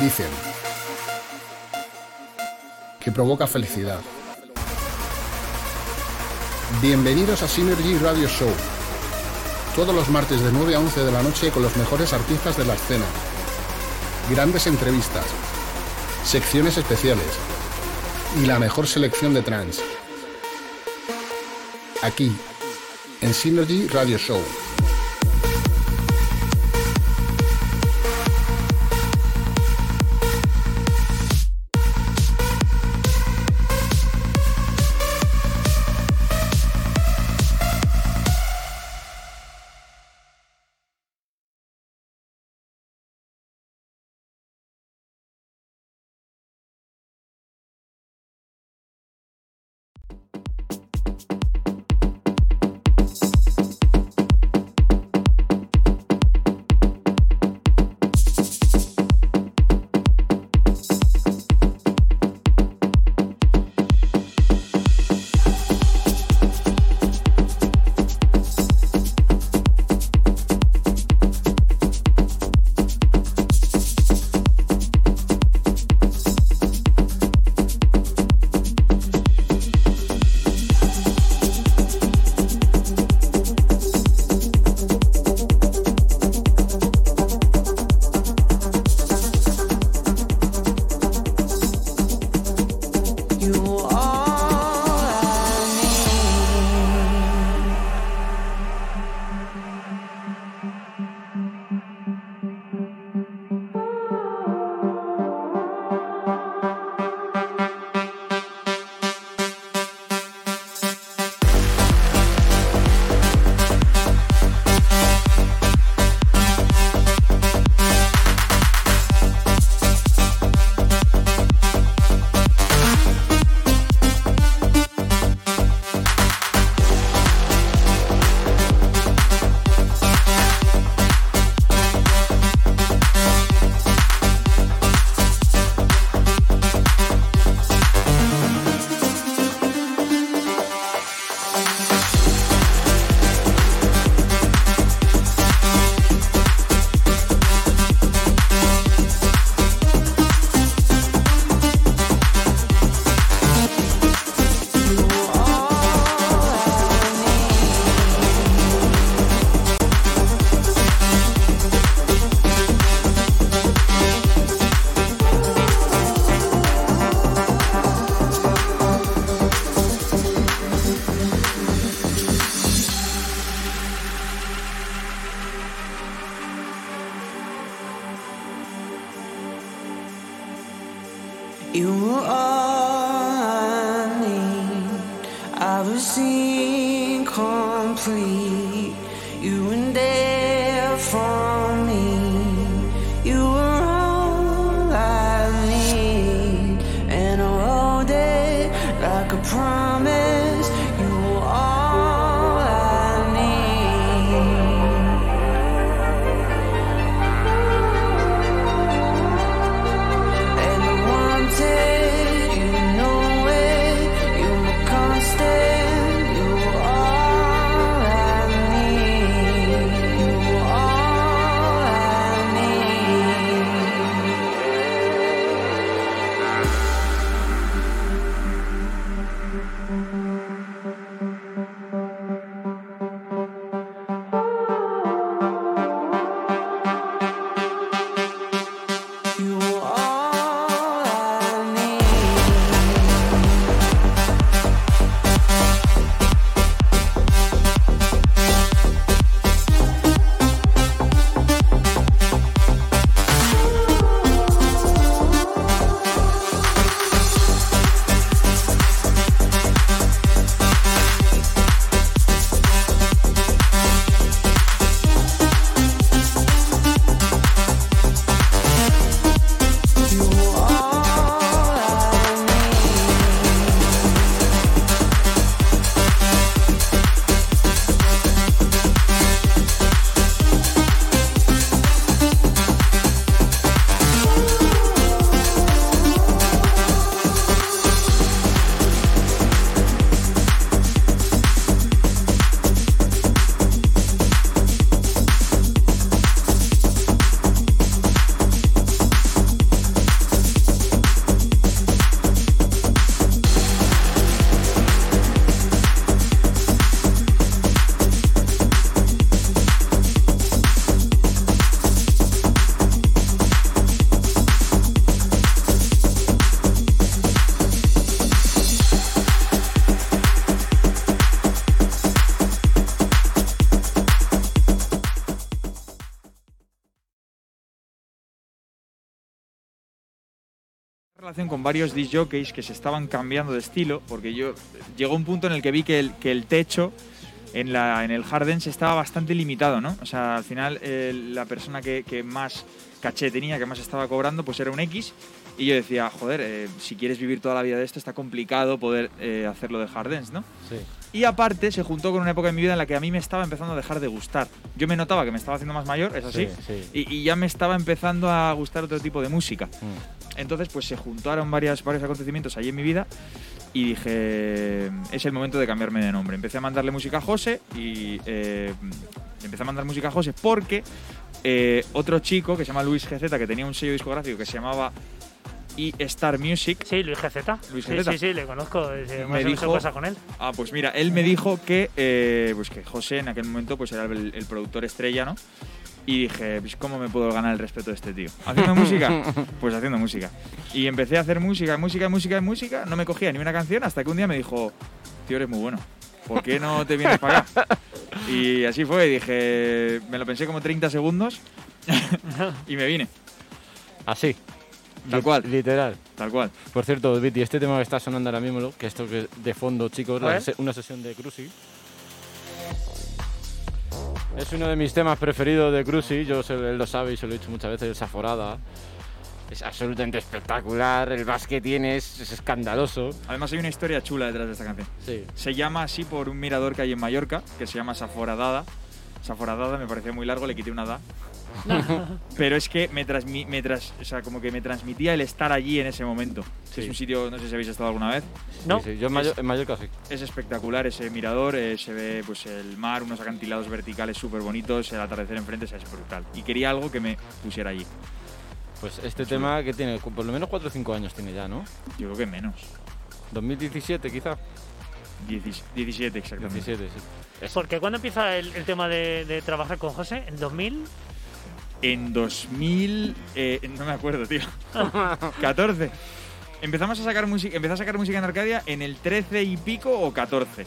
Dicen que provoca felicidad. Bienvenidos a Synergy Radio Show. Todos los martes de 9 a 11 de la noche con los mejores artistas de la escena. Grandes entrevistas, secciones especiales y la mejor selección de trance. Aquí, en Synergy Radio Show. Con varios disc jockeys que se estaban cambiando de estilo, porque yo llegó un punto en el que vi que el, que el techo en, la, en el hard se estaba bastante limitado, ¿no? O sea, al final eh, la persona que, que, más caché tenía, que más estaba cobrando, pues era un X. Y yo decía, joder, eh, si quieres vivir toda la vida de esto, está complicado poder eh, hacerlo de hard ¿no? Sí. Y aparte se juntó con una época en mi vida en la que a mí me estaba empezando a dejar de gustar. Yo me notaba que me estaba haciendo más mayor, es así, Sí, sí. Y, y ya me estaba empezando a gustar otro tipo de música. Mm. Entonces, pues se juntaron varias, varios acontecimientos allí en mi vida y dije, es el momento de cambiarme de nombre. Empecé a mandarle música a José y eh, empecé a mandar música a José porque eh, otro chico que se llama Luis GZ, que tenía un sello discográfico que se llamaba E-Star Music, Sí, Luis GZ. Luis sí, GZ. sí, sí, le conozco. eh, Me más dijo- cosas con él. Ah, pues mira, él me dijo que, eh, pues que José en aquel momento pues era el, el productor estrella, ¿no? Y dije, pues ¿cómo me puedo ganar el respeto de este tío? ¿Haciendo música? Pues haciendo música. Y empecé a hacer música, música, música, música. No me cogía ni una canción hasta que un día me dijo, tío, eres muy bueno. ¿Por qué no te vienes para acá? Y así fue. y Dije, me lo pensé como 30 segundos y me vine. Así. Tal cual. Literal. Tal cual. Por cierto, Viti, este tema que está sonando ahora mismo, que esto que de fondo, chicos, la una sesión de Cruci. Es uno de mis temas preferidos de Cruci, yo se- él lo sabe y se lo he dicho muchas veces, esa forada. Es absolutamente espectacular, el bass que tiene es, es escandaloso. Además hay una historia chula detrás de esta canción. Sí. Se llama así por un mirador que hay en Mallorca, que se llama Saforadada. Saforadada me pareció muy largo, le quité una da. Pero es que me, transmi- me tras- o sea, como que me transmitía el estar allí en ese momento. Sí. Es un sitio, no sé si habéis estado alguna vez. ¿No? Sí, sí, Yo en, Mayo- en Mallorca sí. Es espectacular ese mirador, eh, se ve pues el mar, unos acantilados verticales súper bonitos, el atardecer enfrente o sea, es brutal. Y quería algo que me pusiera allí. Pues este tema que tiene, por lo menos 4 o 5 años tiene ya, ¿no? Yo creo que menos. 2017 quizá. 10 17 exactamente. 17, sí. Porque cuando empieza el, el tema de, de trabajar con José, en 2000, En 2000, eh, no me acuerdo, tío. 14. Empezamos a sacar música, empecé a sacar música en Arcadia en el 13 y pico o 14.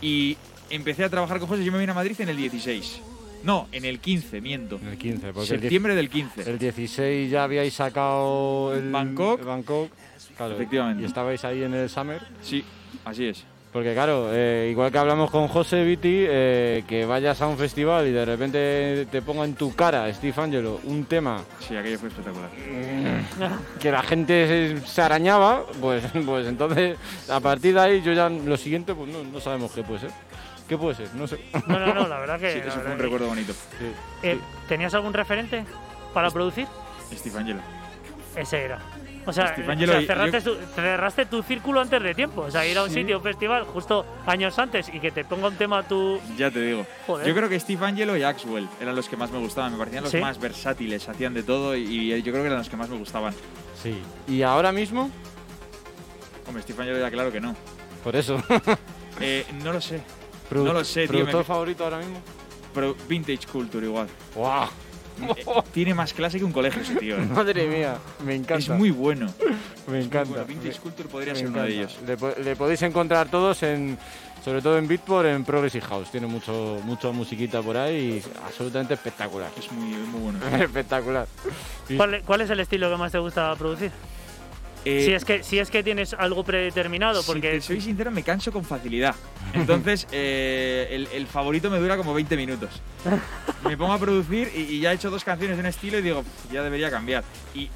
Y empecé a trabajar con José, yo me vine a Madrid en el 16. No, en el 15, miento. En el 15, porque el Septiembre del 15. El 16 ya habíais sacado el Bangkok. el Bangkok. Claro, Efectivamente. Y estabais ahí en el Summer. Sí, así es. Porque claro, eh, igual que hablamos con José Viti, eh, que vayas a un festival y de repente te ponga en tu cara, Steve Angelo, un tema Sí, aquello fue espectacular. que la gente se, se arañaba, pues, pues entonces a partir de ahí yo ya lo siguiente pues no, no sabemos qué puede ser. ¿Qué puede ser? No sé. no, no, no, la verdad que. Sí, eso fue un que- recuerdo bonito. Sí. Eh, ¿Tenías algún referente para producir? Steve Angelo. Ese era. O sea, o cerraste, yo- tu, cerraste tu círculo antes de tiempo. O sea, ir a un Sí. sitio, un festival, justo años antes y que te ponga un tema tú. Ya te digo. Joder. Yo creo que Steve Angelo y Axwell eran los que más me gustaban. Me parecían los ¿Sí? más versátiles, hacían de todo y, yo creo que eran los que más me gustaban. Sí. Y ahora mismo, Hombre, Steve Angelo ya claro que no. por eso. Eh, no lo sé. Produ- No lo sé, tío, ¿Productor me- favorito ahora mismo? Pero Vintage Culture igual. ¡Guau! Tiene más clase que un colegio ese tío. ¿eh? Madre mía, me encanta. Es muy bueno. me encanta. Bueno, Vintage Culture podría Me ser uno de ellos. Le, po- le podéis encontrar todos en, sobre todo en Beatport, en Progressive House. Tiene mucho, mucho musiquita por ahí y absolutamente espectacular. Es muy, muy bueno. espectacular. Y- ¿Cuál, cuál es el estilo que más te gusta producir? Eh, si, es que, si es que tienes algo predeterminado, Si porque. te soy sincero, me canso con facilidad. Entonces, eh, el, el favorito me dura como 20 minutos. Me pongo a producir y, y ya he hecho dos canciones de un estilo y digo, "Pff, ya debería cambiar. Y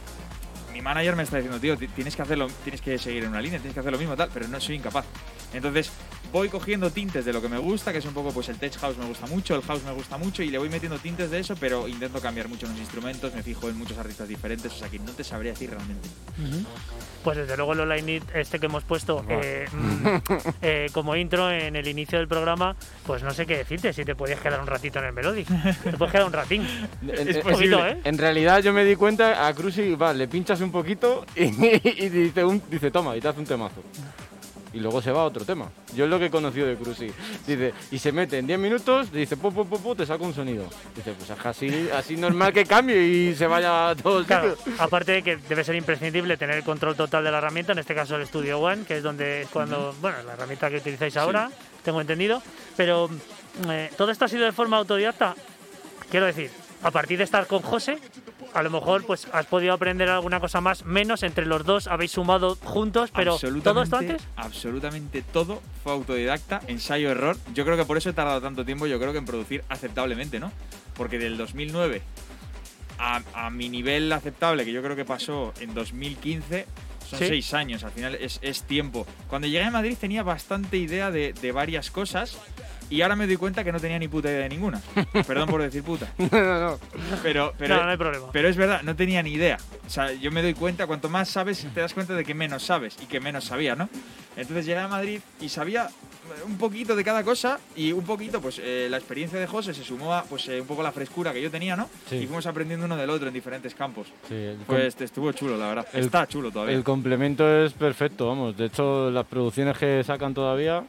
mi manager me está diciendo, tío, ti- tienes que hacerlo, tienes que seguir en una línea, tienes que hacer lo mismo, tal, pero no soy incapaz. Entonces, voy cogiendo tintes de lo que me gusta, que es un poco, pues el tech house me gusta mucho, el house me gusta mucho, y le voy metiendo tintes de eso, pero intento cambiar mucho los instrumentos, me fijo en muchos artistas diferentes, o sea que no te sabría decir realmente. Pues desde luego el online este que hemos puesto eh, mm, eh, como intro en el inicio del programa, pues no sé qué decirte, si te podías quedar un ratito en el Melodic. Te puedes quedar un ratín. Es posible. Poquito, ¿eh? en realidad yo me di cuenta a Cruci, va, le pinchas un poquito y, y dice, un, dice, toma, y te hace un temazo. Y luego se va a otro tema. Yo es lo que he conocido de Cruci. Dice, y se mete en 10 minutos, dice, pu, pu, pu, pu, te saca un sonido. Dice, pues es así, así normal que cambie y se vaya a todo el Claro, aparte de que debe ser imprescindible tener el control total de la herramienta, en este caso el Studio One, que es donde es cuando, bueno, la herramienta que utilizáis ahora, tengo entendido, pero eh, todo esto ha sido de forma autodidacta. Quiero decir, a partir de estar con José, a lo mejor pues has podido aprender alguna cosa más, menos entre los dos habéis sumado juntos, pero todo esto antes. Absolutamente todo fue autodidacta, ensayo, error. Yo creo que por eso he tardado tanto tiempo, yo creo que en producir aceptablemente, ¿no? Porque del 2009 a, a mi nivel aceptable, que yo creo que pasó en 2015, son Sí. seis años, al final es, es tiempo. Cuando llegué a Madrid tenía bastante idea de, de varias cosas y ahora me doy cuenta que no tenía ni puta idea de ninguna. Perdón por decir puta. no, no, no. Pero, pero, no, no hay problema. pero es verdad, no tenía ni idea. O sea, yo me doy cuenta, cuanto más sabes, te das cuenta de que menos sabes y que menos sabía, ¿no? Entonces llegué a Madrid y sabía un poquito de cada cosa y un poquito, pues eh, la experiencia de José se sumó a pues, eh, un poco la frescura que yo tenía, ¿no? Sí. Y fuimos aprendiendo uno del otro en diferentes campos. Sí, Pues estuvo chulo, la verdad. El- Está chulo todavía. el complemento es perfecto, vamos. De hecho, las producciones que sacan todavía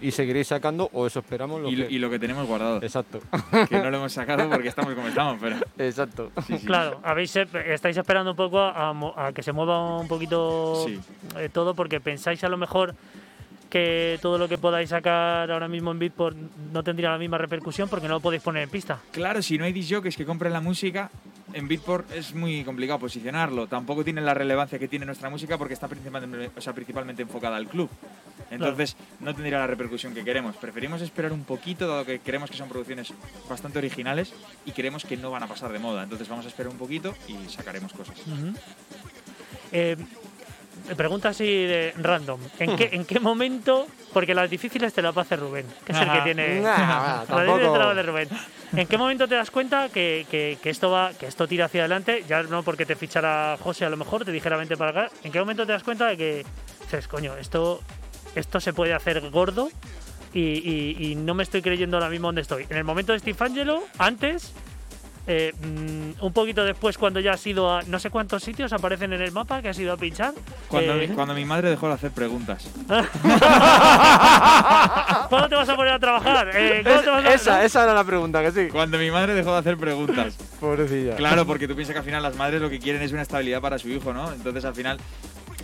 y seguiréis sacando, o eso esperamos. Lo y, lo- que- y lo que tenemos guardado, Exacto, que no lo hemos sacado porque estamos como estamos, pero exacto. sí, sí. Claro, habéis, estáis esperando un poco a, mo- a que se mueva un poquito Sí. eh, todo porque pensáis a lo mejor que todo lo que podáis sacar ahora mismo en Beatport no tendría la misma repercusión porque no lo podéis poner en pista. Claro, si no hay disjockeys que compren la música, en Beatport es muy complicado posicionarlo. Tampoco tiene la relevancia que tiene nuestra música porque está principalmente, o sea, principalmente enfocada al club. Entonces no tendría la repercusión que queremos. Preferimos esperar un poquito, dado que creemos que son producciones bastante originales y creemos que no van a pasar de moda. Entonces vamos a esperar un poquito y sacaremos cosas. Eh, pregunta así de random. ¿En qué, ¿En qué momento? Porque las difíciles te las va a hacer Rubén, que es el que tiene. Nah, Las difíciles tampoco. te las va a hacer Rubén. ¿En qué momento te das cuenta que, que- que esto va, que esto tira hacia adelante? Ya no porque te fichara José a lo mejor, te dijera vente para acá. ¿En qué momento te das cuenta de que dices, coño, esto, esto se puede hacer gordo y, y- y no me estoy creyendo ahora mismo dónde estoy? En el momento de Steve Angelo, antes, eh, mm, un poquito después, cuando ya has ido a no sé cuántos sitios aparecen en el mapa que has ido a pinchar. Cuando, eh, mi, cuando mi madre dejó de hacer preguntas. ¿Cuándo te vas a poner a trabajar? Eh, ¿cuándo te vas a- esa, esa era la pregunta, que sí. Cuando mi madre dejó de hacer preguntas. Pobrecilla. Claro, porque tú piensas que al final las madres lo que quieren es una estabilidad para su hijo, ¿no? Entonces al final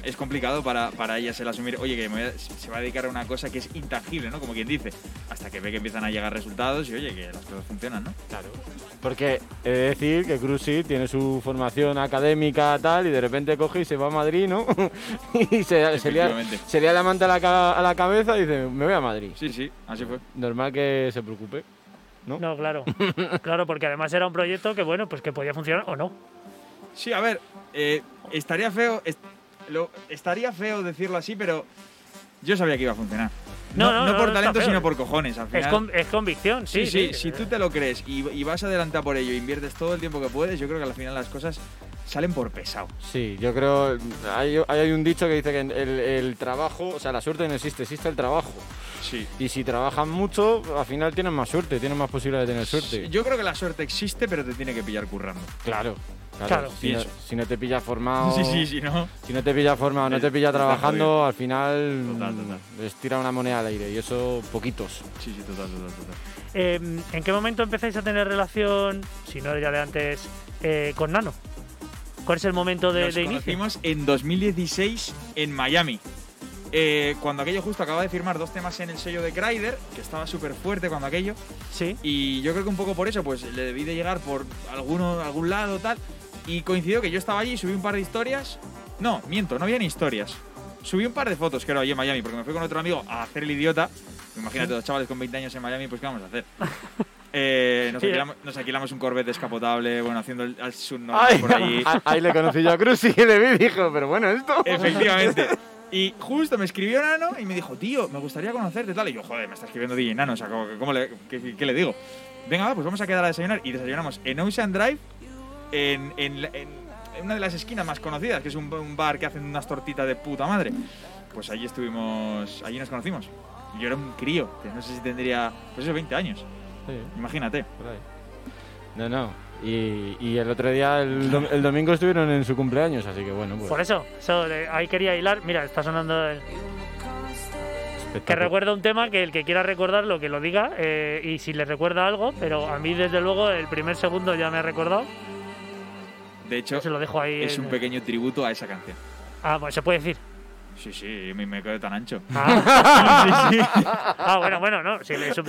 es complicado para, para ellas el asumir, oye, que me voy a- se va a dedicar a una cosa que es intangible, ¿no? Como quien dice. Hasta que ve que empiezan a llegar resultados y oye, que las cosas funcionan, ¿no? Claro. Porque he de decir que Cruci tiene su formación académica tal y de repente coge y se va a Madrid, ¿no? y se, se, lía, Efectivamente. se lía la manta a la, a la cabeza y dice, me voy a Madrid. Sí, sí, así fue. Normal que se preocupe. ¿no? No, claro. claro, porque además era un proyecto que, bueno, pues que podía funcionar o no. Sí, a ver, eh, estaría feo, est- lo, estaría feo decirlo así, pero yo sabía que iba a funcionar. No, No, no, no no, por talento, sino por cojones. Al Es, final, con- es convicción, sí. Sí, sí, si tú te lo crees y, y vas adelante por ello, inviertes todo el tiempo que puedes, yo creo que al final las cosas salen por pesado. Sí, yo creo. Hay, hay un dicho que dice que el, el trabajo, o sea, la suerte no existe, existe el trabajo. Sí. Y si trabajas mucho, al final tienes más suerte, tienes más posibilidades de tener suerte. Yo creo que la suerte existe, pero te tiene que pillar currando. Claro. Claro, Claro. Si, no, Pienso. si no te pillas formado, Sí, sí, sí, ¿no? si no te pillas formado, no te pillas está trabajando, al final Total, total. les tira una moneda al aire y eso poquitos. Sí, sí, total, total, total. Eh, ¿En qué momento empezáis a tener relación, si no ya de antes, eh, con Nano? ¿Cuál es el momento de, Nos de inicio? conocimos en 2016 en Miami. Eh, cuando aquello justo acaba de firmar dos temas en el sello de Kryder, que estaba súper fuerte cuando aquello. Sí. Y yo creo que un poco por eso, pues le debí de llegar por alguno, algún lado, tal. Y coincidió que yo estaba allí, subí un par de historias. No, miento, no había ni historias. Subí un par de fotos, que era allí en Miami, porque me fui con otro amigo a hacer el idiota. Imagínate, dos chavales con 20 años en Miami, pues ¿qué vamos a hacer? Eh, nos, alquilamos, nos alquilamos un Corvette descapotable, bueno, haciendo el, el subnormal por allí. ahí le conocí yo a Cruz y le vi dijo, pero bueno, esto. Efectivamente. Y justo me escribió Nano y me dijo, tío, me gustaría conocerte tal. Y yo, joder, me está escribiendo DJ Nano, o sea, ¿cómo, cómo le, qué, qué le digo? Venga, va, pues vamos a quedar a desayunar. Y desayunamos en Ocean Drive, en, en en- en una de las esquinas más conocidas, que es un, un bar que hacen unas tortitas de puta madre. Pues allí estuvimos, allí nos conocimos. Yo era un crío, que no sé si tendría, pues eso, 20 años. Sí, Imagínate. No, no. Y, y el otro día, el, dom- el domingo, estuvieron en su cumpleaños, así que bueno, pues. Por eso, eso de- ahí quería hilar. Mira, está sonando el- que recuerda un tema que el que quiera recordarlo que lo diga eh, y si le recuerda algo, pero a mí desde luego el primer segundo ya me ha recordado. De hecho, Se lo dejo ahí. es en- un pequeño tributo a esa canción. Ah, pues se puede decir. Sí, sí, me, me quedo tan ancho. Ah, Ah, bueno, bueno, no. sí, eso-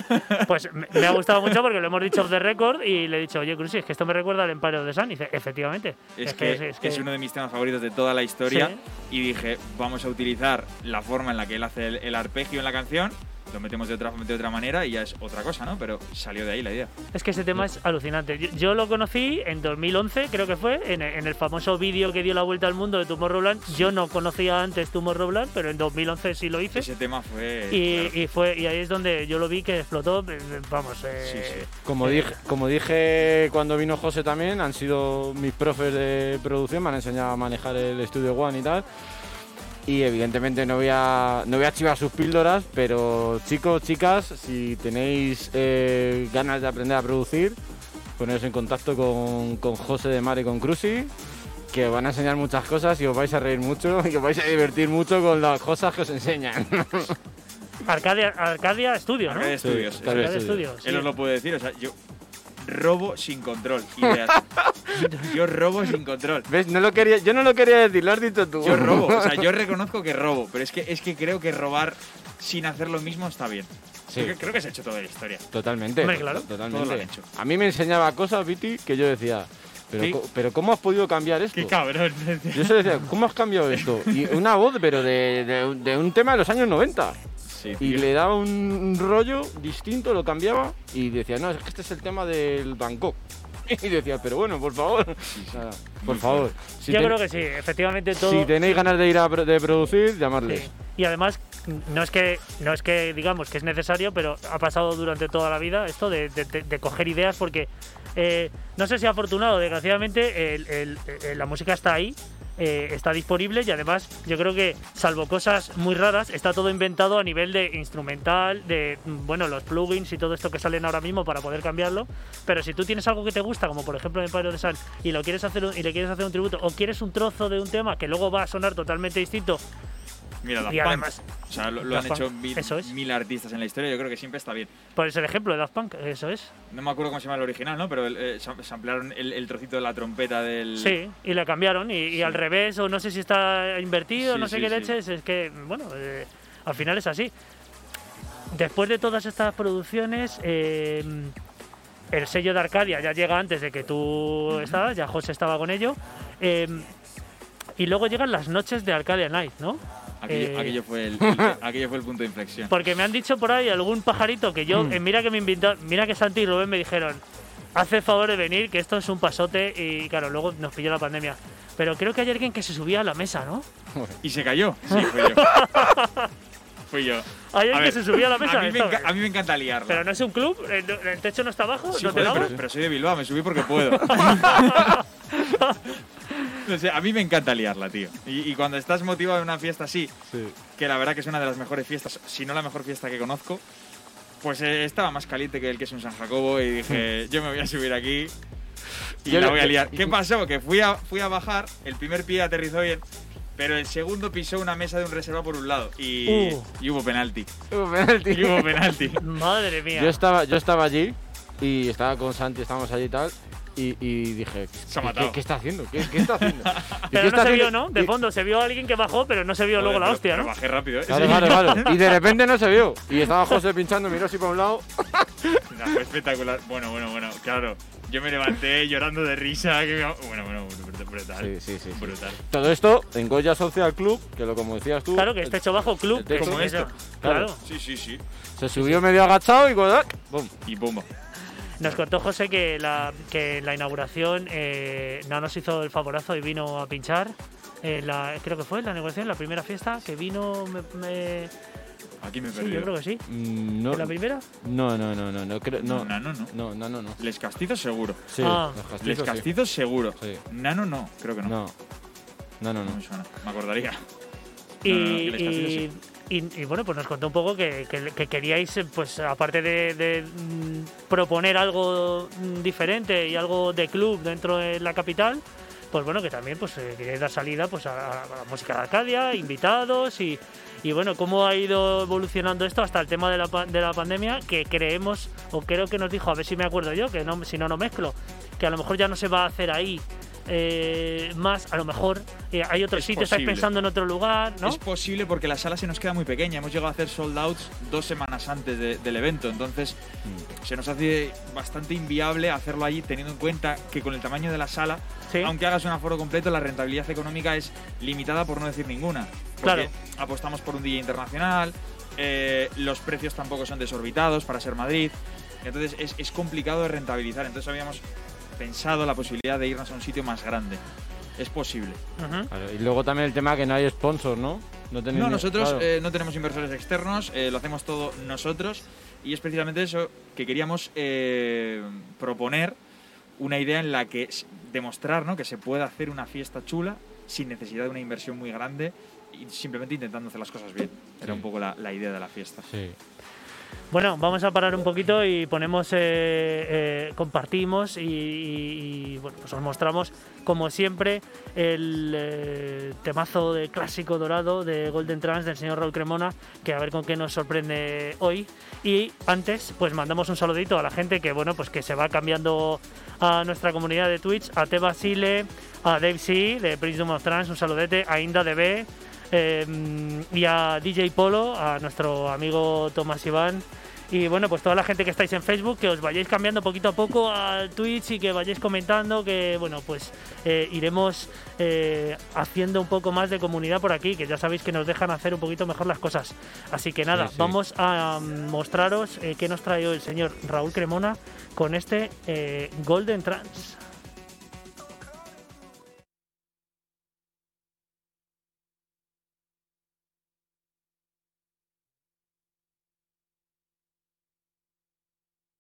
pues me, me ha gustado mucho porque lo hemos dicho off the record y le he dicho, oye, Cruci, es que esto me recuerda al Empire the Sun. Y dice, efectivamente. Es, que, es, que- uno de mis temas favoritos de toda la historia. Sí. Y dije, vamos a utilizar la forma en la que él hace el, el arpegio en la canción, lo metemos de otra, de otra manera y ya es otra cosa, ¿no? Pero salió de ahí la idea. Es que ese tema es alucinante. Yo, yo lo conocí en 2011, creo que fue, en, en el famoso vídeo que dio la vuelta al mundo de Tomorrowland. Yo no conocía antes Tomorrowland, pero en 2011 sí lo hice. Ese tema fue. Y, claro, y fue y ahí es donde yo lo vi que explotó. eh, Vamos, eh, Sí, sí. Como dije, como dije cuando vino José también, han sido mis profes de producción, me han enseñado a manejar el Studio One y tal. Y evidentemente no voy a, no voy a chivar sus píldoras, pero chicos, chicas, si tenéis eh, ganas de aprender a producir, poneros en contacto con, con José de Mar y con Cruci, que os van a enseñar muchas cosas y os vais a reír mucho y os vais a divertir mucho con las cosas que os enseñan. Arcadia, Arcadia Studio, ¿no? Arcadia Studios. Sí, Arcadia es. Arcadia Studio. Studio, sí. Él os lo puede decir, o sea, yo robo sin control. Yo robo sin control. ¿Ves? No lo quería, yo no lo quería decir, lo has dicho tú. Yo robo, o sea, yo reconozco que robo, pero es que, es que creo que robar sin hacer lo mismo está bien. Sí. Creo, que, creo que se ha hecho toda la historia. Totalmente. Hombre, claro. Todo lo Totalmente. han hecho. A mí me enseñaba cosas, Viti, que yo decía, pero, ¿cómo has podido cambiar esto? Qué cabrón. Yo se decía, ¿cómo has cambiado esto? Y una voz, pero de, de un- de un tema de los años 90. Sí, Y le daba un, rollo distinto, lo cambiaba y decía, no, es que este es el tema del Bangkok. Y decía, pero bueno, por favor. Nada, por favor. Si, Yo ten- creo que sí, efectivamente todo. si tenéis ganas de ir a de producir, llamarles. Sí. Y además, no es que no es que digamos que es necesario, pero ha pasado durante toda la vida esto de, de- de- de coger ideas porque eh, no sé si afortunado desgraciadamente el- el- el- la música está ahí. Eh, está disponible y además yo creo que salvo cosas muy raras está todo inventado a nivel de instrumental de mm, bueno los plugins y todo esto que salen ahora mismo para poder cambiarlo. Pero si tú tienes algo que te gusta como por ejemplo Empire of the Sun y lo quieres hacer y le quieres hacer un tributo o quieres un trozo de un tema que luego va a sonar totalmente distinto Mira, Daft y Punk. además O sea, lo, lo han hecho mil, eso es. mil artistas en la historia. Yo creo que siempre está bien. Pues el ejemplo de Daft Punk, eso es. No me acuerdo cómo se llama el original, ¿no? Pero eh, sam- samplearon el, el trocito de la trompeta del. Sí, y le cambiaron. Y, y al revés, o no sé si está invertido, Sí, no sé sí, qué leches. Es que, bueno, eh, al final es así. Después de todas estas producciones, eh, el sello de Arcadia ya llega antes de que tú estabas, ya José estaba con ello. eh, y luego llegan las noches de Arcadia Night, ¿no? Aquello, Eh, aquello fue el, el- aquello fue el punto de inflexión. Porque me han dicho por ahí algún pajarito que yo, Mm. eh, mira que me invitó, mira que Santi y Rubén me dijeron, haz el favor de venir, que esto es un pasote y claro, luego nos pilló la pandemia. Pero creo que hay alguien que se subía a la mesa, ¿no? ¿Y se cayó? Sí, fui yo. Fui yo. Hay alguien que se subía a la mesa. A mí, me, esto- enca- a mí me encanta liarla. pero no es un club, el, el techo no está abajo, Sí, no te joder, daba. pero, pero soy de Bilbao, me subí porque puedo. No sé, a mí me encanta liarla, tío. Y, y cuando estás motivado en una fiesta así, Sí. que la verdad que es una de las mejores fiestas, si no la mejor fiesta que conozco, pues eh, estaba más caliente que el que es un San Jacobo y dije, yo me voy a subir aquí y Yo la voy a liar. ¿Qué pasó? Que fui a, fui a bajar, el primer pie aterrizó bien, pero el segundo pisó una mesa de un reserva por un lado y, Uh. y hubo penalti. Hubo penalti. Y hubo penalti. Madre mía. Yo estaba, yo estaba allí y estaba con Santi, estábamos allí y tal. Y, y dije, Se ha ¿qué, matado. qué- qué está haciendo? ¿Qué, qué está haciendo? ¿Y qué pero está no se vio? ¿no? De fondo se vio a alguien que bajó, pero no se vio luego la pero- hostia, pero ¿no? bajé rápido, ¿eh? Claro, Sí. claro, claro. Y de repente no se vio. Y estaba José pinchando, miró así para un lado. Nah, fue espectacular. Bueno, bueno, bueno, claro. Yo me levanté llorando de risa. que me- Bueno, bueno, brut- brutal. Sí, sí, sí, sí. Brutal. Todo esto en Goya Social Club, que lo como decías tú. Claro que este hecho bajo club. como es- esto. Claro. Sí, sí, sí. Se subió medio agachado y. ¡Bum! Y bomba. Nos contó José que la, que en la inauguración eh, no nos hizo el favorazo y vino a pinchar. en la, creo que fue en la inauguración, la primera fiesta, que vino. Me, me- Aquí me he sí, yo creo que sí. Mm, No, ¿En la primera? no, no, no, no, no, creo- no, Nano no. no, no, no, no. Les Castizos seguro. Sí, Ah. los castizos, Les sí. Castizos seguro. Sí. Nano no, creo que no. No, no, no, No no. me suena. Me acordaría. Y, No, no, no, y, y- y, bueno, pues nos contó un poco que, que- que queríais, eh, pues aparte de, de, mm, proponer algo mm, diferente y algo de club dentro de la capital, pues bueno, que también pues eh, queríais dar salida pues a, a la música de Arcadia, invitados y, y bueno, cómo ha ido evolucionando esto hasta el tema de la, de la pandemia, que creemos, o creo que nos dijo, a ver si me acuerdo yo, que no, si no, no mezclo, que a lo mejor ya no se va a hacer ahí eh, más, a lo mejor eh, hay otros Es estáis posible. pensando en otro lugar, ¿no? Es posible porque la sala se nos queda muy pequeña. Hemos llegado a hacer sold outs dos semanas antes de- del evento. Entonces, se nos hace bastante inviable hacerlo allí, teniendo en cuenta que con el tamaño de la sala, Sí. aunque hagas un aforo completo, la rentabilidad económica es limitada, por no decir ninguna. Porque Claro. apostamos por un día internacional, eh, los precios tampoco son desorbitados para ser Madrid. Entonces, es, es complicado de rentabilizar. Entonces, habíamos pensado la posibilidad de irnos a un sitio más grande. Es posible. Ujú. Claro, y luego también el tema que no hay sponsors, ¿no? No, tenéis No, nosotros claro. eh, no tenemos inversores externos, eh, lo hacemos todo nosotros y es precisamente eso que queríamos eh, proponer una idea en la que demostrar ¿no? que se puede hacer una fiesta chula sin necesidad de una inversión muy grande y simplemente intentando hacer las cosas bien. Era Sí. un poco la, la idea de la fiesta. Sí. Bueno, vamos a parar un poquito y ponemos, eh, eh, compartimos y, bueno, pues os mostramos, como siempre, el eh, temazo de clásico dorado de Golden Trans del señor Raúl Cremona, que a ver con qué nos sorprende hoy. Y antes, pues mandamos un saludito a la gente que, bueno, pues que se va cambiando a nuestra comunidad de Twitch, a Te Basile, a Dave C, de Prince of Trans, un saludete, a Inda DB, eh, y a DJ Polo, a nuestro amigo Tomás Iván. Y bueno, pues toda la gente que estáis en Facebook, que os vayáis cambiando poquito a poco al Twitch y que vayáis comentando, que bueno, pues eh, iremos eh, haciendo un poco más de comunidad por aquí, que ya sabéis que nos dejan hacer un poquito mejor las cosas. Así que nada, sí. vamos a mostraros eh, qué nos trae hoy el señor Raúl Cremona con este Golden Trans.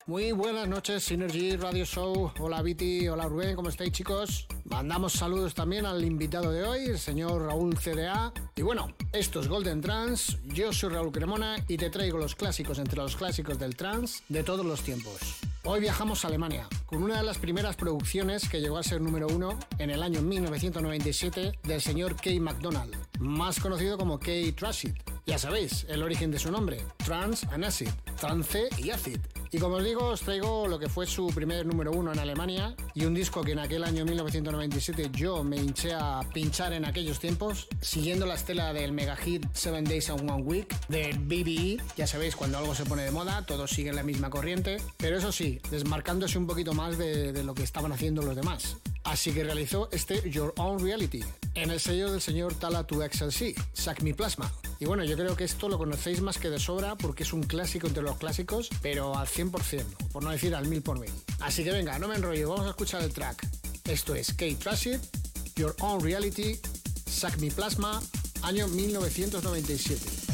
Muy buenas noches, Synergy Radio Show. Hola Viti, hola Rubén, ¿cómo estáis chicos? Mandamos saludos también al invitado de hoy, el señor Raúl CDA. Y bueno, esto es Golden Trans, yo soy Raúl Cremona y te traigo los clásicos entre los clásicos del trans de todos los tiempos. Hoy viajamos a Alemania, con una de las primeras producciones que llegó a ser número uno en el año 1997 del señor Kay MacDonald, más conocido como Kay Tracid. Ya sabéis, el origen de su nombre, Trans and Acid, trance y acid. Y como os digo, os traigo lo que fue su primer número uno en Alemania y un disco que en aquel año 1997 yo me hinché a pinchar en aquellos tiempos, siguiendo la estela del mega hit Seven Days and One Week del BBE. Ya sabéis, cuando algo se pone de moda, todos siguen la misma corriente, pero eso sí, desmarcándose un poquito más de, lo que estaban haciendo los demás. Así que realizó este Your Own Reality en el sello del señor Tala 2XLC, Sack Me Plasma. Y bueno, yo creo que esto lo conocéis más que de sobra porque es un clásico entre los clásicos, pero al 100%, por no decir al 1000 por mil. Así que venga, no me enrollo, vamos a escuchar el track. Esto es Kate Tracid, Your Own Reality, Sack Me Plasma, año 1997.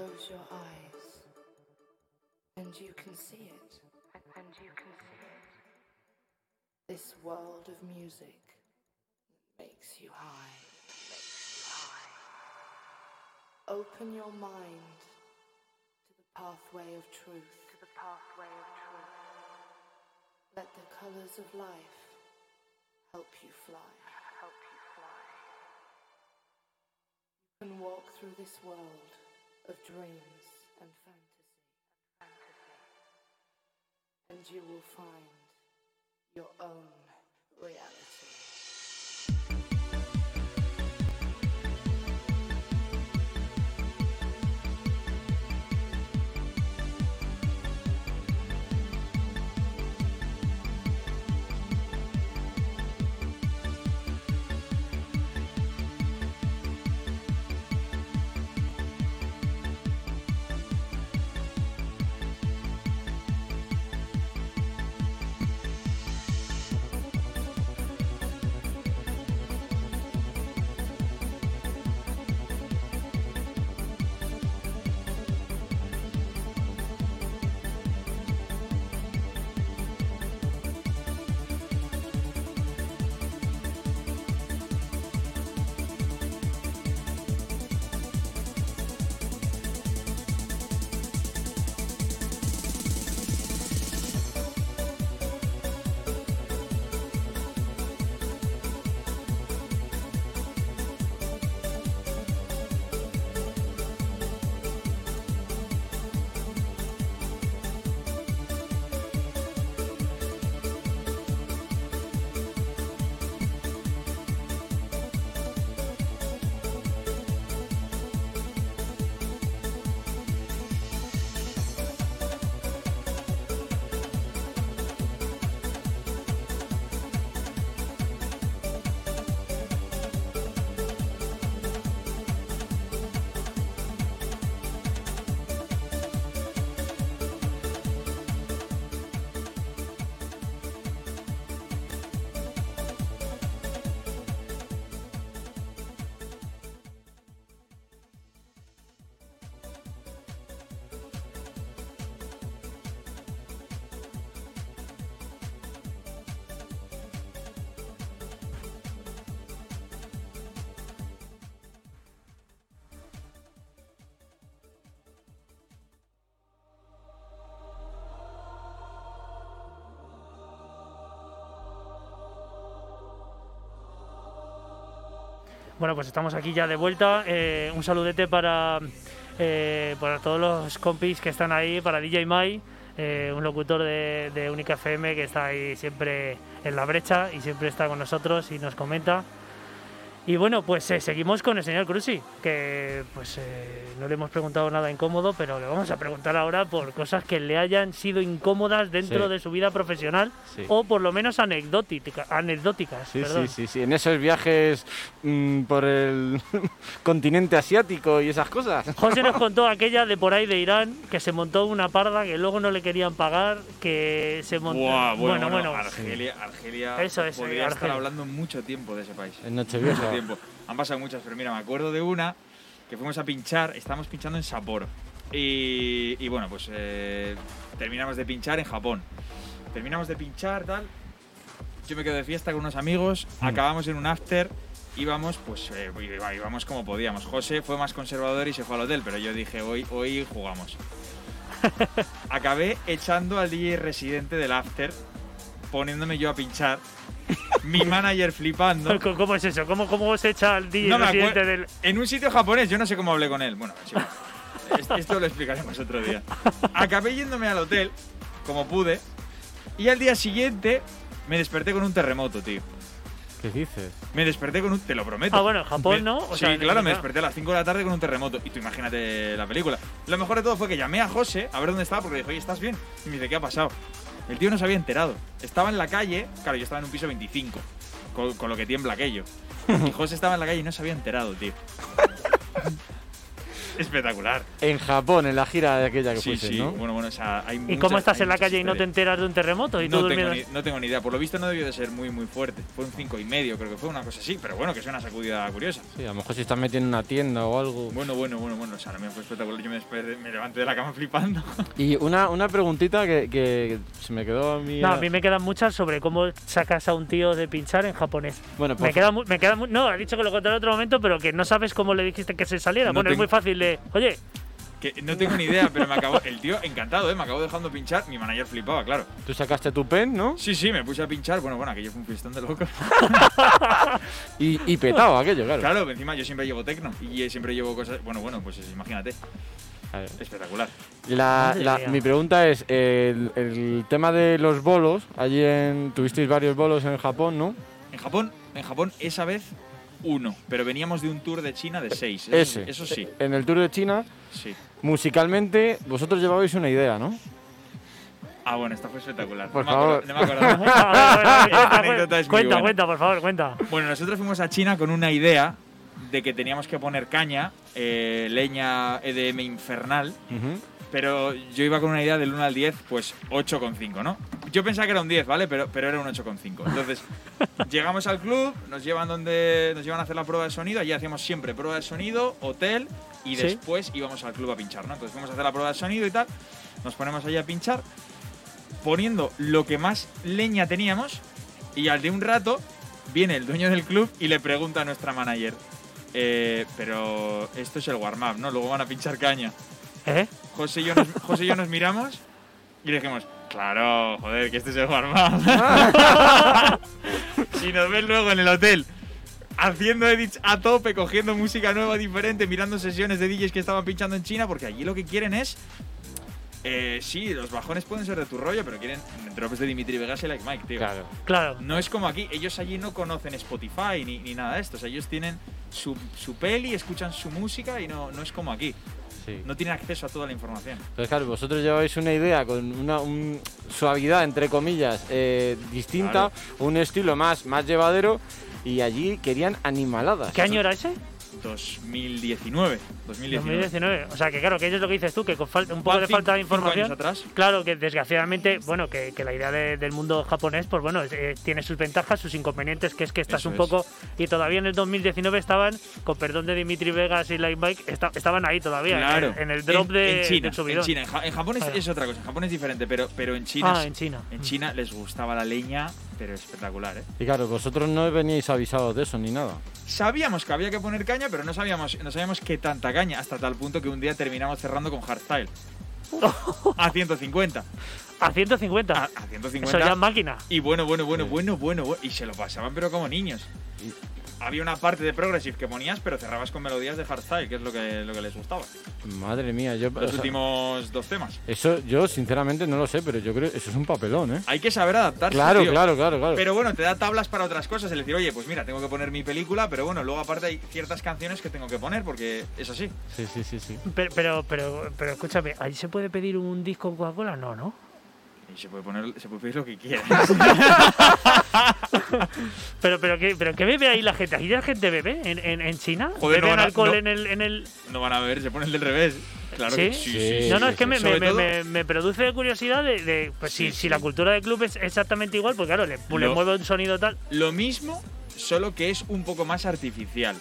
Close your eyes. And you can see it. And you can see it. This world of music makes you high. Makes you high. Open your mind to the pathway of truth. To the pathway of truth. Let the colors of life help you fly. Help you fly. You can walk through this world of dreams and fantasy. And you will find your own reality. Bueno, pues estamos aquí ya de vuelta. Eh, un saludete para, eh, para todos los compis que están ahí, para DJ Mai, eh, un locutor de, de Única FM que está ahí siempre en la brecha y siempre está con nosotros y nos comenta. Y bueno, pues eh, seguimos con el señor Cruci, que pues eh, no le hemos preguntado nada incómodo, pero le vamos a preguntar ahora por cosas que le hayan sido incómodas dentro Sí. de su vida profesional Sí. o por lo menos anecdótica- anecdóticas. Sí, perdón. sí, sí, sí. En esos viajes mm, por el continente asiático y esas cosas. José nos contó aquella de por ahí de Irán, que se montó una parda que luego no le querían pagar, que se montó... Buah, bueno, bueno, bueno, Argelia, Argelia. Eso es, Podría estar Argelia. hablando mucho tiempo de ese país. En Nochevieja. Mucho tiempo. Han pasado muchas, pero mira, me acuerdo de una que fuimos a pinchar, estábamos pinchando en Sapporo. Y, y bueno, pues eh, terminamos de pinchar en Japón. Terminamos de pinchar, tal. Yo me quedo de fiesta con unos amigos, Mm. acabamos en un after, íbamos, pues eh, íbamos como podíamos. José fue más conservador y se fue al hotel, pero yo dije, hoy, hoy jugamos. Acabé echando al DJ residente del after, poniéndome yo a pinchar. Mi manager flipando. ¿Cómo- ¿Cómo es eso? ¿Cómo, cómo se echa al DJ No residente del...? En un sitio japonés, yo no sé cómo hablé con él. Bueno, es igual. Es- esto lo explicaremos otro día. Acabé yéndome al hotel, como pude, y al día siguiente me desperté con un terremoto, tío. ¿Qué dices? Me desperté con un. Te lo prometo. Ah, bueno, en Japón, Me- ¿no? O sí, sea, claro, me desperté a las 5 de la tarde con un terremoto. Y tú imagínate la película. Lo mejor de todo fue que llamé a José a ver dónde estaba, porque le dije, oye, ¿estás bien? Y me dice, ¿qué ha pasado? El tío no se había enterado. Estaba en la calle, claro, yo estaba en un piso 25, con, con lo que tiembla aquello. Y José estaba en la calle y no se había enterado, tío. Espectacular. En Japón, en la gira de aquella que Sí, fuiste, sí. ¿no? Bueno, bueno, o sea, hay ¿Y muchas- cómo estás hay en la calle y no te enteras de un terremoto y No tú tengo, ni, no tengo ni idea. Por lo visto no debió de ser muy, muy fuerte. Fue un cinco y medio, creo que fue una cosa así. Pero bueno, que es una sacudida curiosa. Sí, a lo mejor si estás metido en una tienda o algo. Bueno, bueno, bueno, bueno. O sea, no me fue espectacular. Yo me, desperté- me levanté de la cama flipando. Y una, una preguntita que, que se me quedó a mí. No, a mí me quedan muchas sobre cómo sacas a un tío de pinchar en japonés. Bueno, Me pues queda, mu- me queda No, ha dicho que lo contaré en otro momento, pero que no sabes cómo le dijiste que se saliera. No bueno, es muy fácil Oye, Que no tengo ni idea, pero me acabó. El tío encantado, ¿eh? Me acabó dejando pinchar. Mi manager flipaba, claro. tú sacaste tu pen, ¿no? Sí, sí, me puse a pinchar. Bueno, bueno, aquello fue un fiestón de locos. Y, y petado aquello, claro. Claro, encima yo siempre llevo tecno. Y siempre llevo cosas. Bueno, bueno, pues imagínate. Espectacular. La- la- mi pregunta es, el, el tema de los bolos, allí en, tuvisteis varios bolos en Japón, ¿no? En Japón, en Japón, esa vez uno. Pero veníamos de un tour de China de seis. Eso, Ese. Eso sí, En el Tour de China, sí. musicalmente, vosotros llevabais una idea, ¿no? Ah, bueno, esta fue espectacular. Por no, me acuerdo- favor. no me acuerdo. es muy cuenta, buena. cuenta, por favor, cuenta. Bueno, nosotros fuimos a China con una idea de que teníamos que poner caña, eh, leña EDM infernal, Ujú. Pero yo iba con una idea del 1 al 10, pues 8,5, ¿no? Yo pensaba que era un 10, ¿vale? Pero, pero era un 8,5. Entonces, llegamos al club, nos llevan donde nos llevan a hacer la prueba de sonido, allí hacíamos siempre prueba de sonido, hotel y Sí. después íbamos al club a pinchar, ¿no? Entonces fuimos a hacer la prueba de sonido y tal, nos ponemos allí a pinchar, poniendo lo que más leña teníamos y al de un rato viene el dueño del club y le pregunta a nuestra manager, "Eh, pero esto es el warm-up, ¿no? Luego van a pinchar caña. ¿Eh? José y yo nos, José y yo nos miramos y le dijimos, claro, joder, que este es el warm-up. si nos ven luego en el hotel haciendo edits a tope, cogiendo música nueva, diferente, mirando sesiones de DJs que estaban pinchando en China, porque allí lo que quieren es... Eh, sí, los bajones pueden ser de tu rollo, pero quieren drops de Dimitri Vegas y Like Mike, tío. Claro. Claro. No es como aquí, ellos allí no conocen Spotify ni, ni nada de esto. O sea, ellos tienen su, su peli, escuchan su música y no, no es como aquí. Sí. No tienen acceso a toda la información. Entonces, claro, vosotros lleváis una idea con una un- suavidad, entre comillas, eh, distinta, Claro. un estilo más, más llevadero, y allí querían animaladas. ¿Qué año era ese? 2019. 2019. 2019. O sea, que claro, que eso es lo que dices tú, que con falta, un poco de falta de información. atrás. Claro, que desgraciadamente, bueno, que, que la idea de- del mundo japonés, pues bueno, eh, tiene sus ventajas, sus inconvenientes, que es que estás Eso un es. poco. Y todavía en el 2019 estaban, con perdón de Dimitri Vegas y Light Mike, esta- estaban ahí todavía, en Claro. el- en, el drop En- de, en China, del. En China. En, Ja- en Japón es, otra cosa. En Japón es diferente, pero, pero en China. Ah, en China. en China les gustaba la leña, pero espectacular, ¿eh? Y claro, vosotros no veníais avisados de eso ni nada. Sabíamos que había que poner caña, pero no sabíamos, no sabíamos qué tanta caña, hasta tal punto que un día terminamos cerrando con hardstyle. a 150. A 150. A, a Eso 150. ya es máquina. Y bueno, bueno, bueno, bueno, bueno, bueno. Y se lo pasaban, pero como niños. Había una parte de Progressive que ponías, pero cerrabas con melodías de hardstyle, que es lo que, lo que les gustaba. Madre mía, yo. o Los sea, últimos dos temas. Eso yo sinceramente no lo sé, pero yo creo que eso es un papelón, ¿eh? Hay que saber adaptarse. Claro, tío. claro, claro, claro. Pero bueno, te da tablas para otras cosas. Es decir, oye, pues mira, tengo que poner mi película, pero bueno, luego aparte hay ciertas canciones que tengo que poner porque es así. Sí, sí, sí, sí. Pero, pero, pero, pero escúchame, ¿ahí se puede pedir un disco Coca-Cola? No, ¿no? Y se puede poner, se puede pedir lo que quieras. Pero, pero, ¿qué, pero ¿qué bebe ahí la gente? ¿Ahí la gente bebe en, en, en China? Joder, no ¿Beben van a- alcohol no. en, el, en el...? no van a ver, se ponen del revés. Claro que ¿Sí? sí, Sí. sí. No, no, sí, es que sí. me, Sobre me- todo- me- me produce curiosidad de, de, pues Sí, si, si sí. la cultura de club es exactamente igual, pues claro, le, le mueve un sonido tal. Lo mismo, solo que es un poco más artificial.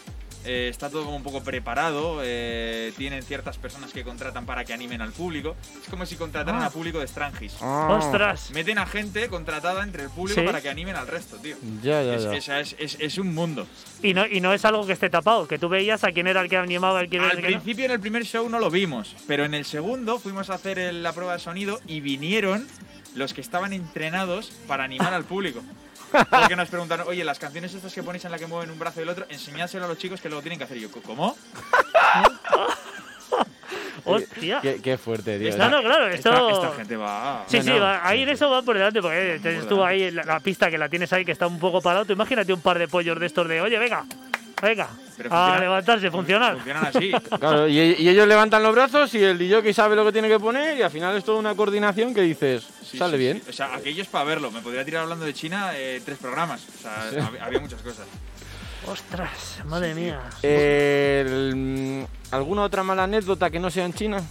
Eh, está todo como un poco preparado. eh, tienen ciertas personas que contratan para que animen al público. Es como si contrataran Ah. a público de Strangis. Ah, ¡Ostras! Meten a gente contratada entre el público Sí. para que animen al resto, tío. Ya, ya, Es, ya. es, es- es un mundo. Y no, y no es algo que esté tapado, que tú veías a quién era el que animaba, el que Al el que no. principio en el primer show no lo vimos, pero en el segundo fuimos a hacer el- la prueba de sonido y vinieron los que estaban entrenados para animar al público. Porque nos preguntaron, oye, las canciones estas que ponéis en la que mueven un brazo y el otro, enseñádselo a los chicos que luego tienen que hacer. Yo, ¿cómo? ¡Hostia! Qué, qué fuerte, tío. No, claro, esto... Esta, esta gente va. Sí, No, sí, no. va- ahí en eso va por delante, porque eh, tienes tú ahí la, la pista que la tienes ahí, que está un poco parado. Tú imagínate un par de pollos de estos de, oye, venga, venga, a levantarse, funcionar. Funcionan así. Claro, y, y ellos levantan los brazos y el DJ sabe lo que tiene que poner y al final es toda una coordinación que dices, Sí, sale sí, bien. sí. O sea, aquello es para verlo. Me podría tirar hablando de China eh, tres programas. O sea, hab- había muchas cosas. Ostras, madre mía. El- ¿Alguna otra mala anécdota que no sea en China?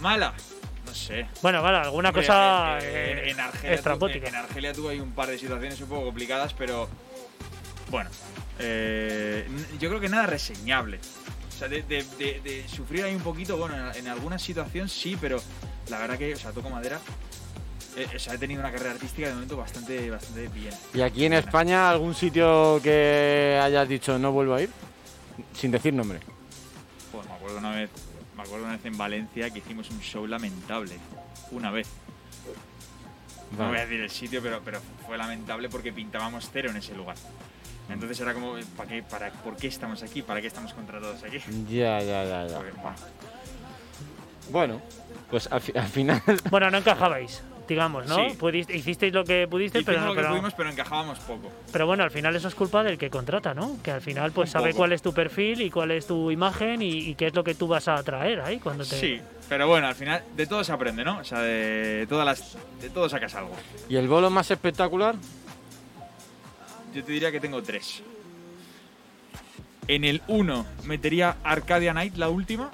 Mala. No sé. Bueno, vale, alguna Hombre, cosa en- eh, en, en Argelia estrambótica. en Argelia tuve ahí un par de situaciones un poco complicadas, pero bueno, eh, n- yo creo que nada reseñable. O sea, de, de- de- de sufrir ahí un poquito, bueno, en, en alguna situación sí, pero la verdad que, o sea, toco madera. Eh, o sea, he tenido una carrera artística de momento bastante, bastante bien. ¿Y aquí en España algún sitio que hayas dicho no vuelvo a ir? Sin decir nombre. Pues me acuerdo una vez, me acuerdo una vez en Valencia que hicimos un show lamentable. Una vez. No voy a Vale. decir el sitio, pero, pero fue lamentable porque pintábamos cero en ese lugar. Entonces era como, ¿para qué, para, ¿por qué estamos aquí? ¿Para qué estamos contratados aquí? Ya, ya, ya, ya. Porque, bueno, Bueno, pues al, fi- al final. Bueno, no encajabais, digamos, ¿no? Sí. Pudiste- hicisteis lo que pudisteis, hicimos pero, lo que pero, pudimos, pero encajábamos poco. pero bueno, al final eso es culpa del que contrata, ¿no? Que al final pues Un sabe poco. cuál es tu perfil y cuál es tu imagen y, y qué es lo que tú vas a atraer ahí cuando te... Sí, pero bueno, al final de todo se aprende, ¿no? O sea, de, todas las, de todo sacas algo. ¿Y el bolo más espectacular? Yo te diría que tengo tres. En el 1 metería Arcadia Night, la última.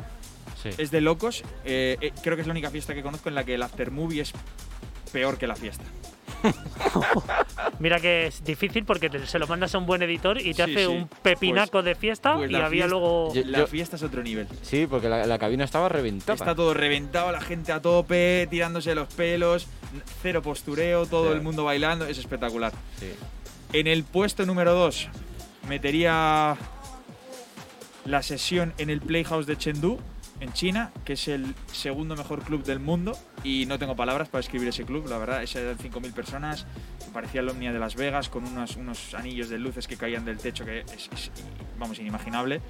Sí. Es de locos. Eh, eh, creo que es la única fiesta que conozco en la que el after movie es peor que la fiesta. Mira que es difícil porque te- se lo mandas a un buen editor y te Sí, hace sí. un pepinaco de fiesta pues y había fiesta- luego... Yo- La fiesta es otro nivel. Sí, porque la, la cabina estaba reventada. Está todo reventado, la gente a tope, tirándose los pelos, cero postureo, todo Sí. el mundo bailando, es espectacular. Sí. En el puesto número 2 metería la sesión en el Playhouse de Chengdu, en China, que es el segundo mejor club del mundo. Y no tengo palabras para escribir ese club, la verdad. Ese eran 5.000 personas, parecía el Omnia de Las Vegas, con unos, unos anillos de luces que caían del techo, que es, es, vamos, inimaginable.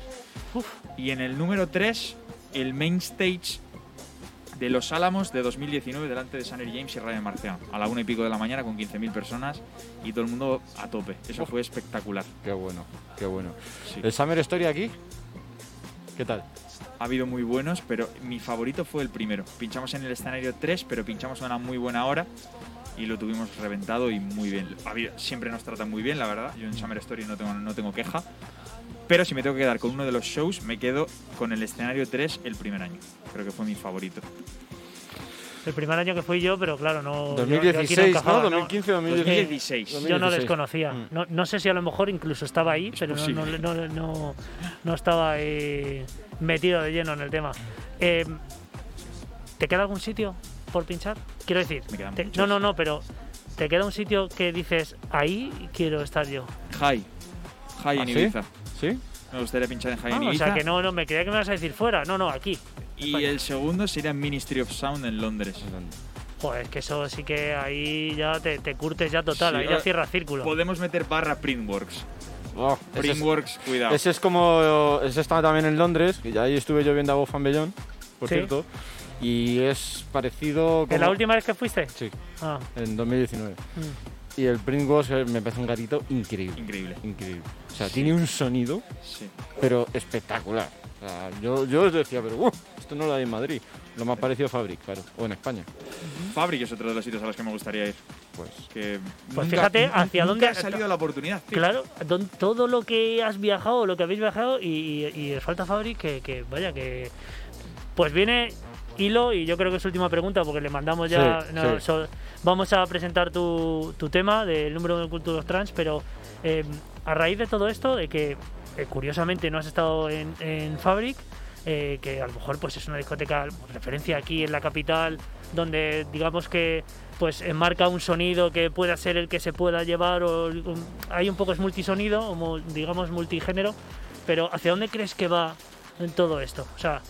Y en el número 3, el main stage de Los Álamos de 2019 delante de Sunny James y Ryan Marciano. A la una y pico de la mañana con 15.000 personas y todo el mundo a tope. Eso fue espectacular. Qué bueno, qué bueno. Sí. ¿El Summer Story aquí? ¿Qué tal? Ha habido muy buenos, pero mi favorito fue el primero. Pinchamos en el escenario 3, pero pinchamos a una muy buena hora y lo tuvimos reventado y muy bien. Habido- siempre nos tratan muy bien, la verdad. Yo en Summer Story no tengo, no tengo queja. Pero si me tengo que quedar con uno de los shows, me quedo con el escenario 3 el primer año. Creo que fue mi favorito. El primer año que fui yo, pero claro, no... yo- yo aquí 2016, encajaba, ¿no? 2015, 2016. 2016. Yo no 2016. desconocía. Mm. No, no sé si a lo mejor incluso estaba ahí, pero no, no, no, no- no estaba eh, metido de lleno en el tema. Eh, ¿Te queda algún sitio por pinchar? Quiero decir, te- no, no, no, pero ¿te queda un sitio que dices, ahí quiero estar yo? High. High ¿Ah, en sí? Ibiza. ¿Sí? Me gustaría pinchar en High Ah, en o sea, que no, no, me creía que me ibas a decir fuera. No, no, aquí. Y el segundo sería Ministry of Sound en Londres. Joder, es que eso sí que ahí ya te, te curtes ya total, Sí, ahí ya cierras círculo. Podemos meter barra Printworks. Oh, ese, es, Printworks, cuidado. ese es como. Ese está también en Londres, que ya ahí estuve yo viendo a Bob Bellón, por Sí. cierto. Y es parecido. ¿En como- la última vez que fuiste? Sí, Ah, en 2019. mm. Y el Pringles eh, me parece un gatito increíble. Increíble. Increíble. O sea, tiene un sonido, Sí. pero espectacular. O sea, yo, yo os decía, pero "Uh, esto no lo hay en Madrid. Lo más parecido a Fabric, claro. O en España. Fabric es otro de los sitios a los que me gustaría ir. Pues. Que Pues nunca- fíjate hacia dónde- ha salido la oportunidad. tío. Claro, don- todo lo que has viajado, lo que habéis viajado y, y, y os falta Fabric, que, que vaya, que. Pues viene hilo y yo creo que es última pregunta porque le mandamos ya. Sí, no, sí. so- vamos a presentar tu, tu tema del número de culturas trans, pero eh, a raíz de todo esto, de que eh, curiosamente no has estado en, en Fabric, eh, que a lo mejor pues es una discoteca referencia aquí en la capital, donde digamos que pues enmarca un sonido que pueda ser el que se pueda llevar o un- hay un poco es multisonido o digamos multigénero pero hacia dónde crees que va en todo esto o sea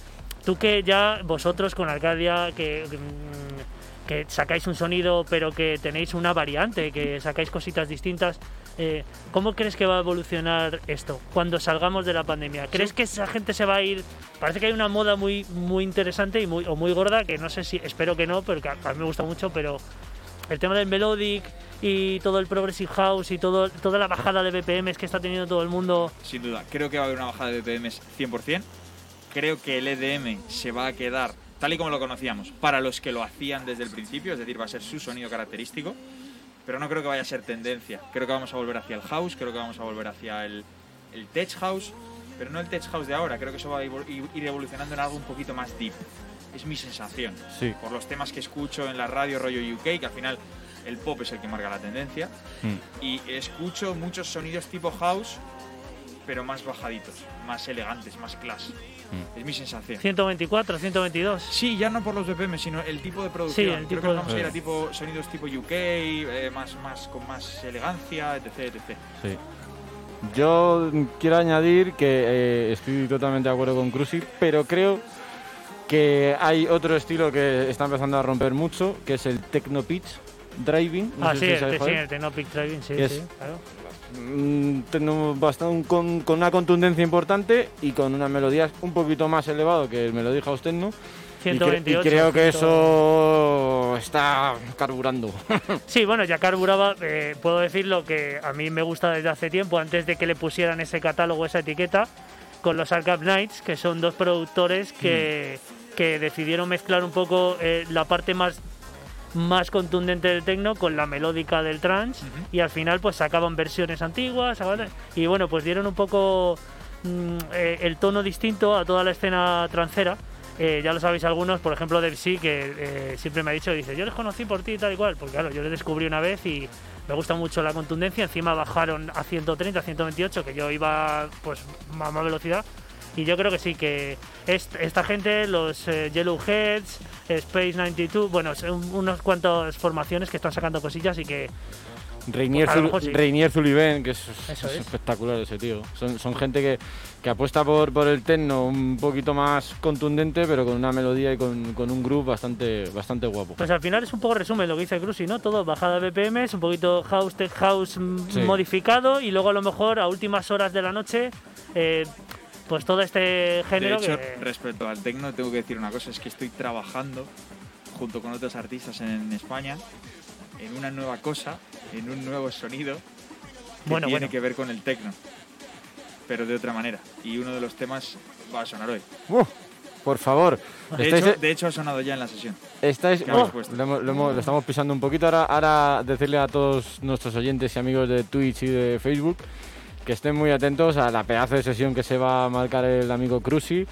tú que ya vosotros con Arcadia que mm, que sacáis un sonido pero que tenéis una variante que sacáis cositas distintas eh, ¿Cómo crees que va a evolucionar esto cuando salgamos de la pandemia? ¿Crees que esa gente se va a ir? Parece que hay una moda muy, muy interesante y muy, o muy gorda que no sé si, espero que no, porque a, a mí me gusta mucho, pero el tema del melodic y todo el progressive house y todo, toda la bajada de BPMs que está teniendo todo el mundo. Sin duda. Creo que va a haber una bajada de BPMs 100%. Creo que el EDM se va a quedar tal y como lo conocíamos para los que lo hacían desde el principio, es decir, va a ser su sonido característico. Pero no creo que vaya a ser tendencia. Creo que vamos a volver hacia el house, creo que vamos a volver hacia el, el tech house, pero no el tech house de ahora. Creo que eso va a ir evolucionando en algo un poquito más deep. Es mi sensación. Sí. Por los temas que escucho en la radio rollo UK, que al final el pop es el que marca la tendencia. Mm. Y escucho muchos sonidos tipo house, pero más bajaditos, más elegantes, más class. Mm. Es mi sensación. 124, 122. Sí, ya no por los BPM, sino el tipo de producción. Sí, el Creo tipo que de- vamos a ir a tipo sonidos tipo UK, eh, más, más, con más elegancia, etc, etc. Sí. Yo quiero añadir que eh, estoy totalmente de acuerdo con Cruci, pero creo que hay otro estilo que está empezando a romper mucho, que es el techno pitch driving. No ah, sí, si el, sí, el Technopic Driving, sí, sí, claro. Mm, bastante, con, con una contundencia importante y con una melodía un poquito más elevado que el Melody House Techno. Y, cre- y 128. creo que 100. eso está carburando. Sí, bueno, ya carburaba, eh, puedo decir lo que a mí me gusta desde hace tiempo, antes de que le pusieran ese catálogo, esa etiqueta, con los Arkham Knights, que son dos productores que, que decidieron mezclar un poco eh, la parte más más contundente del techno con la melódica del trance y al final pues sacaban versiones antiguas y bueno pues dieron un poco mm, eh, el tono distinto a toda la escena trancera. Eh, ya lo sabéis algunos, por ejemplo Debsy, que eh, siempre me ha dicho, dice, yo les conocí por ti y tal y cual, porque claro, yo les descubrí una vez y me gusta mucho la contundencia, encima bajaron a 130, 128, que yo iba pues a más velocidad, y yo creo que sí, que est- esta gente, los eh, Yellowheads, Space 92, bueno, son unas cuantas formaciones que están sacando cosillas y que Reinier, mejor sí. Reinier que es, espectacular ese tío. Son, son gente que, que apuesta por, por el techno un poquito más contundente, pero con una melodía y con, con un groove bastante, bastante guapo. Pues al final es un poco resumen lo que dice Cruci, ¿no? Todo bajada de BPM, es un poquito house, tech house mm, Sí. modificado y luego a lo mejor a últimas horas de la noche, eh, pues todo este De género hecho, que... respecto al techno, tengo que decir una cosa, es que estoy trabajando junto con otros artistas en España en una nueva cosa, en un nuevo sonido que Bueno, tiene bueno. que ver con el techno, pero de otra manera. Y uno de los temas va a sonar hoy. ¡Uh! por favor, De estáis, hecho, de hecho, ha sonado ya en la sesión. estáis- ¿qué habéis oh, lo, hemos- lo hemos- lo estamos pisando un poquito. Ahora, ahora decirle a todos nuestros oyentes y amigos de Twitch y de Facebook que estén muy atentos a la pedazo de sesión que se va a marcar el amigo Cruci,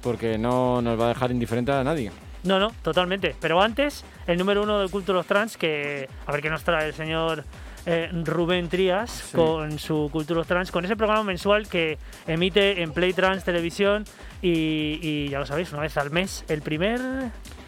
porque no nos va a dejar indiferente a nadie. No, no, totalmente. Pero antes, el número uno del Culture of Trans, que a ver qué nos trae el señor eh, Rubén Trías con su Culture of Trans, con ese programa mensual que emite en Play Trans Televisión y, y ya lo sabéis, una vez al mes, el primer...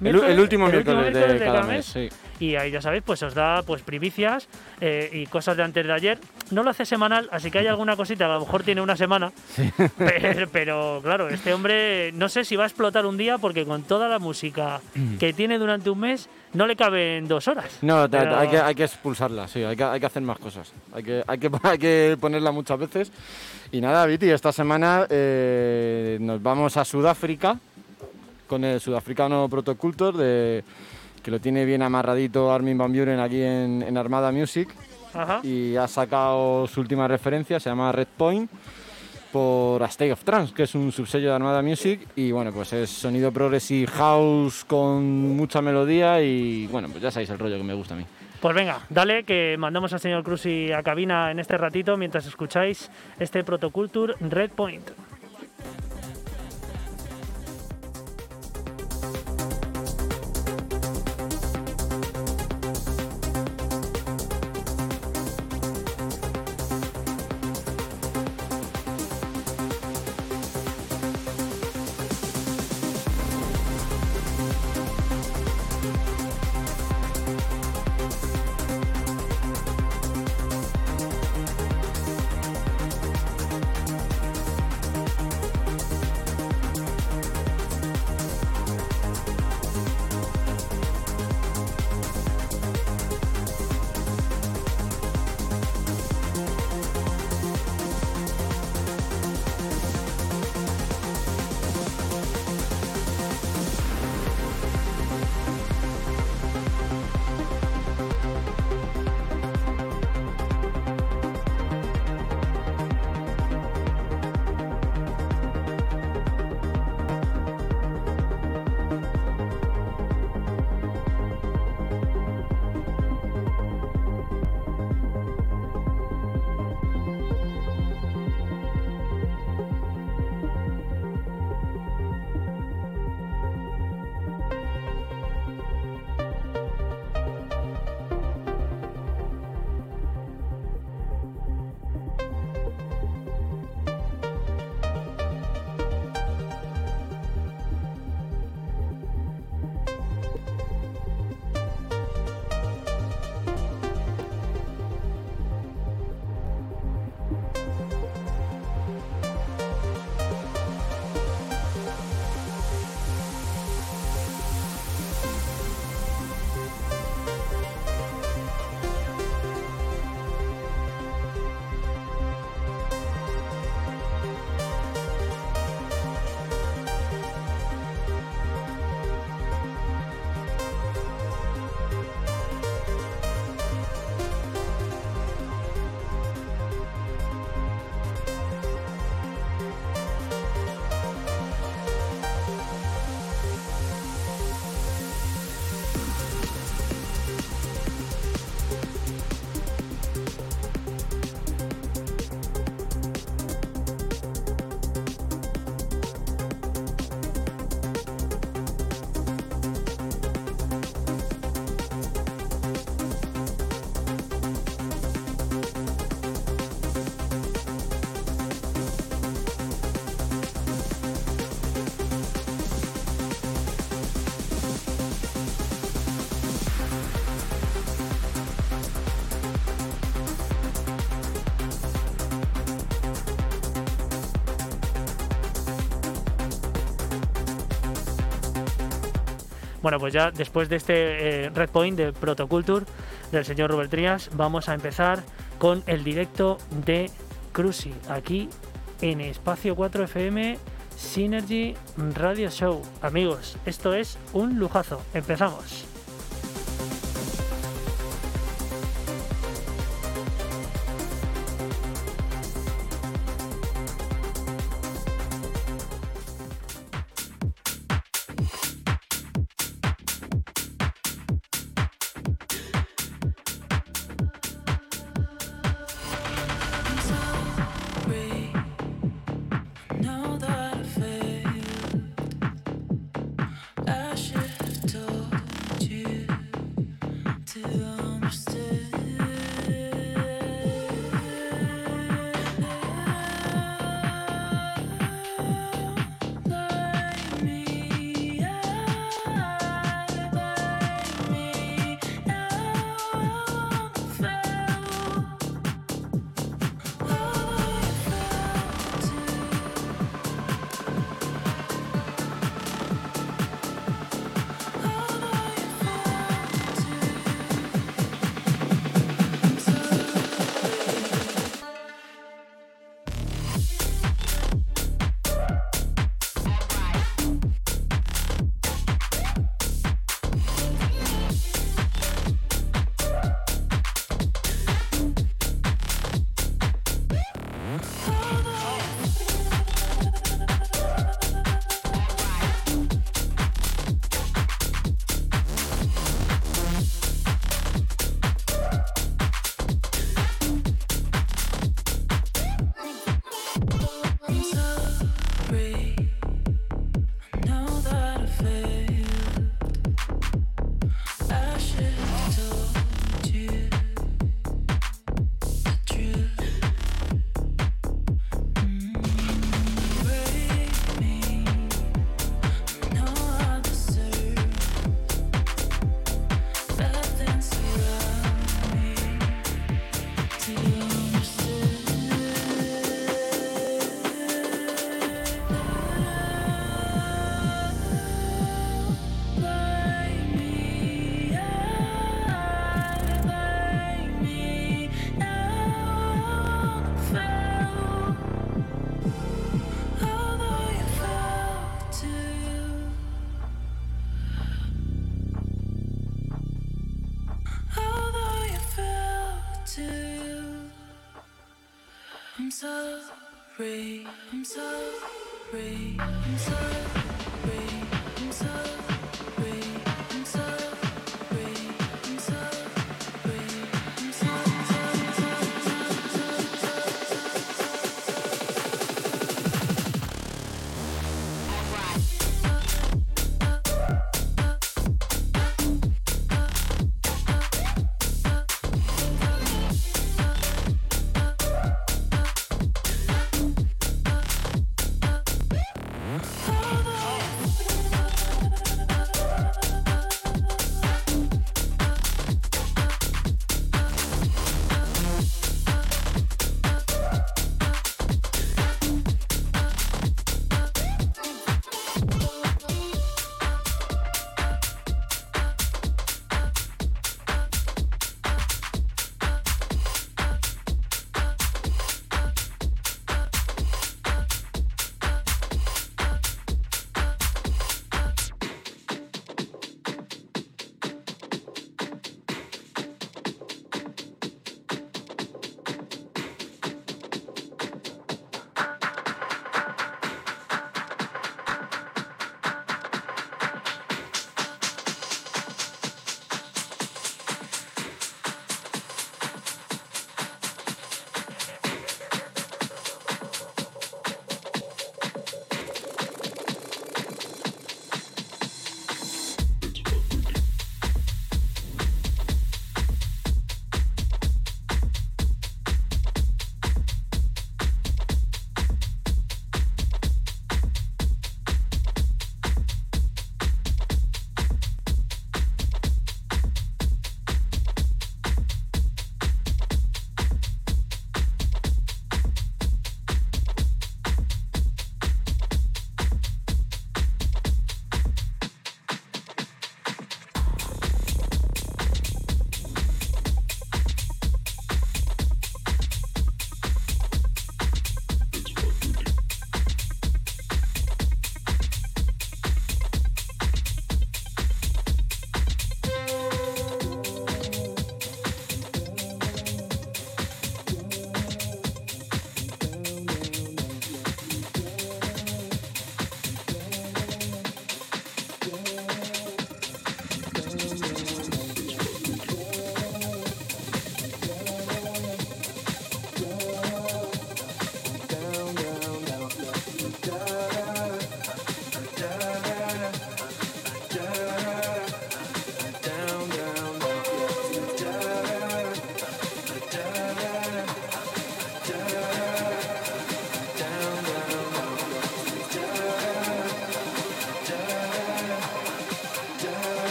El, último el miércoles de, cada mes, sí. Y ahí ya sabéis, pues os da pues primicias eh, y cosas de antes de ayer. No lo hace semanal, así que hay alguna cosita, a lo mejor tiene una semana. Pero, pero, claro, este hombre no sé si va a explotar un día porque con toda la música que tiene durante un mes no le caben dos horas. No, Pero- hay, que, hay que expulsarla, sí, hay que, hay que hacer más cosas. Hay que, hay, que, hay que ponerla muchas veces. Y nada, Viti, esta semana eh, nos vamos a Sudáfrica con el sudafricano Protocultor, de, que lo tiene bien amarradito Armin Van Buren aquí en, en Armada Music. Ajá. Y ha sacado su última referencia, se llama Red Point, por A State of Trance, que es un subsello de Armada Music. Y bueno, pues es sonido progressive house con mucha melodía y bueno, pues ya sabéis el rollo que me gusta a mí. Pues venga, dale que mandamos al señor Cruci a cabina en este ratito mientras escucháis este Protoculture Red Point. Bueno, pues ya después de este eh, Red Point de Protoculture del señor Robert Trias, vamos a empezar con el directo de Cruci, aquí en Espacio 4 FM Synergy Radio Show. Amigos, esto es un lujazo. Empezamos.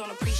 on a pre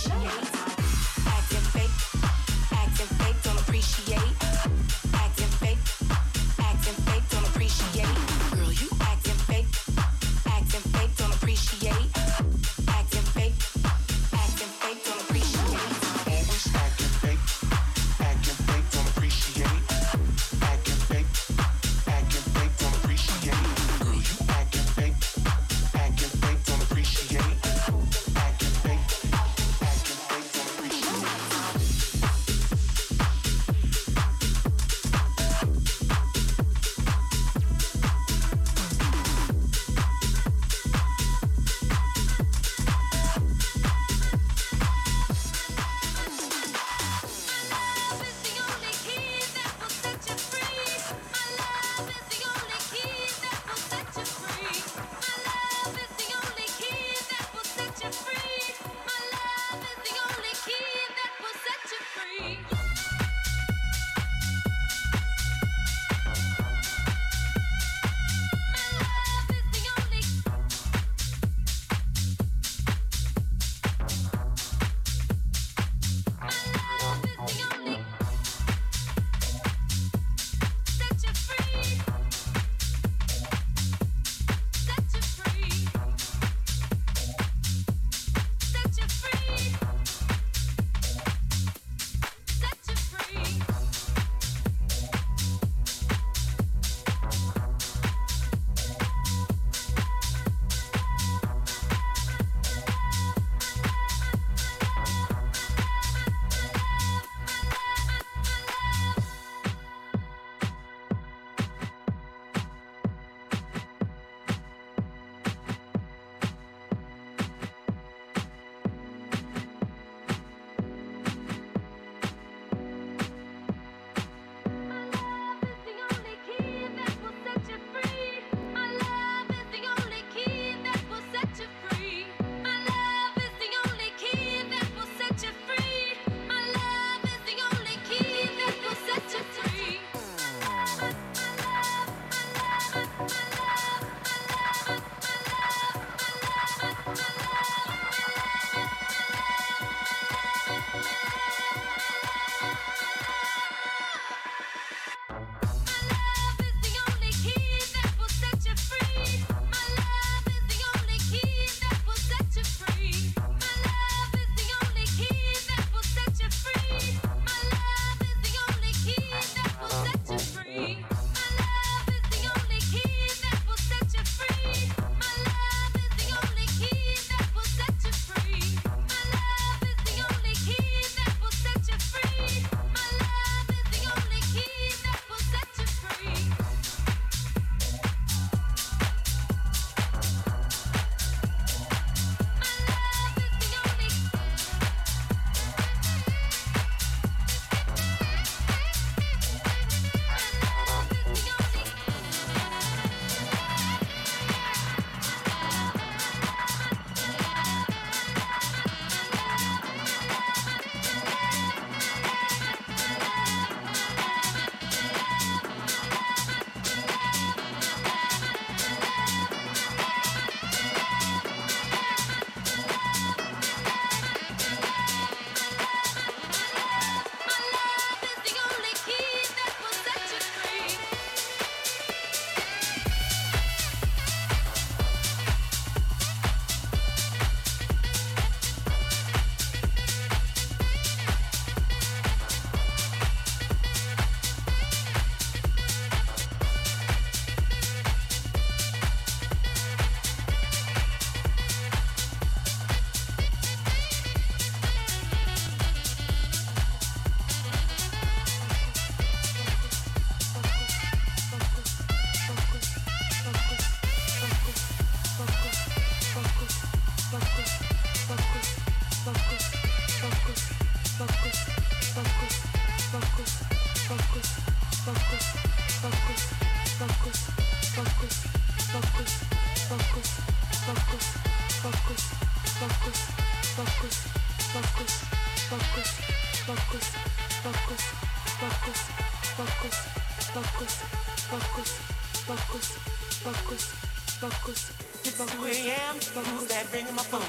It's 2 a.m. Who's that ringing my phone?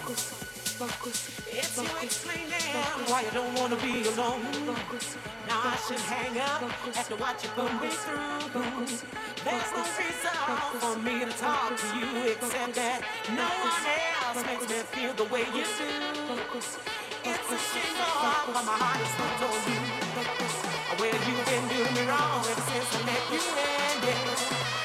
Focus. It's you explaining why you don't wanna be alone. Focus. Now I should hang up after what you put me through. Focus. There's no reason for me to talk to you except that no one else makes me feel the way you do. It's a shame, oh, but my heart is hooked on you. Well, you've been doing me wrong ever since I met you, and yeah.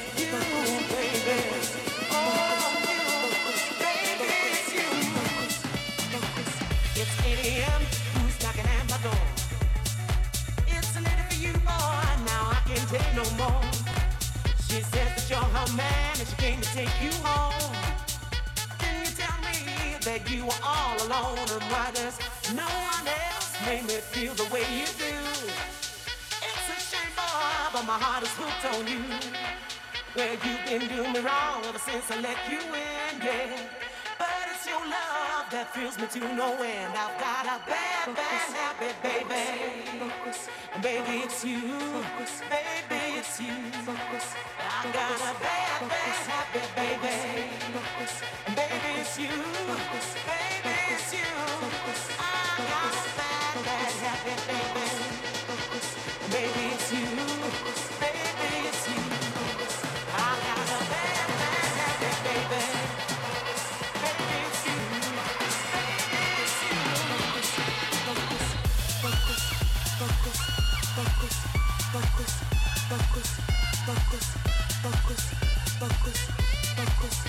no more. She says that you're her man and she came to take you home. Can you tell me that you were all alone and why there's no one else made me feel the way you do? It's a shame, boy, but my heart is hooked on you. Well, you've been doing me wrong ever since I let you in, yeah. It's your love that thrills me to no end. I've got a bad, bad happy baby. Baby, it's you. Baby, it's you. I've got a bad, bad. And baby, focus, focus, focus,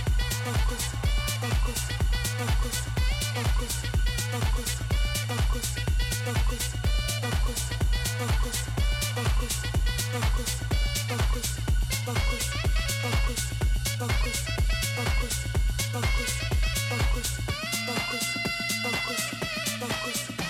focus.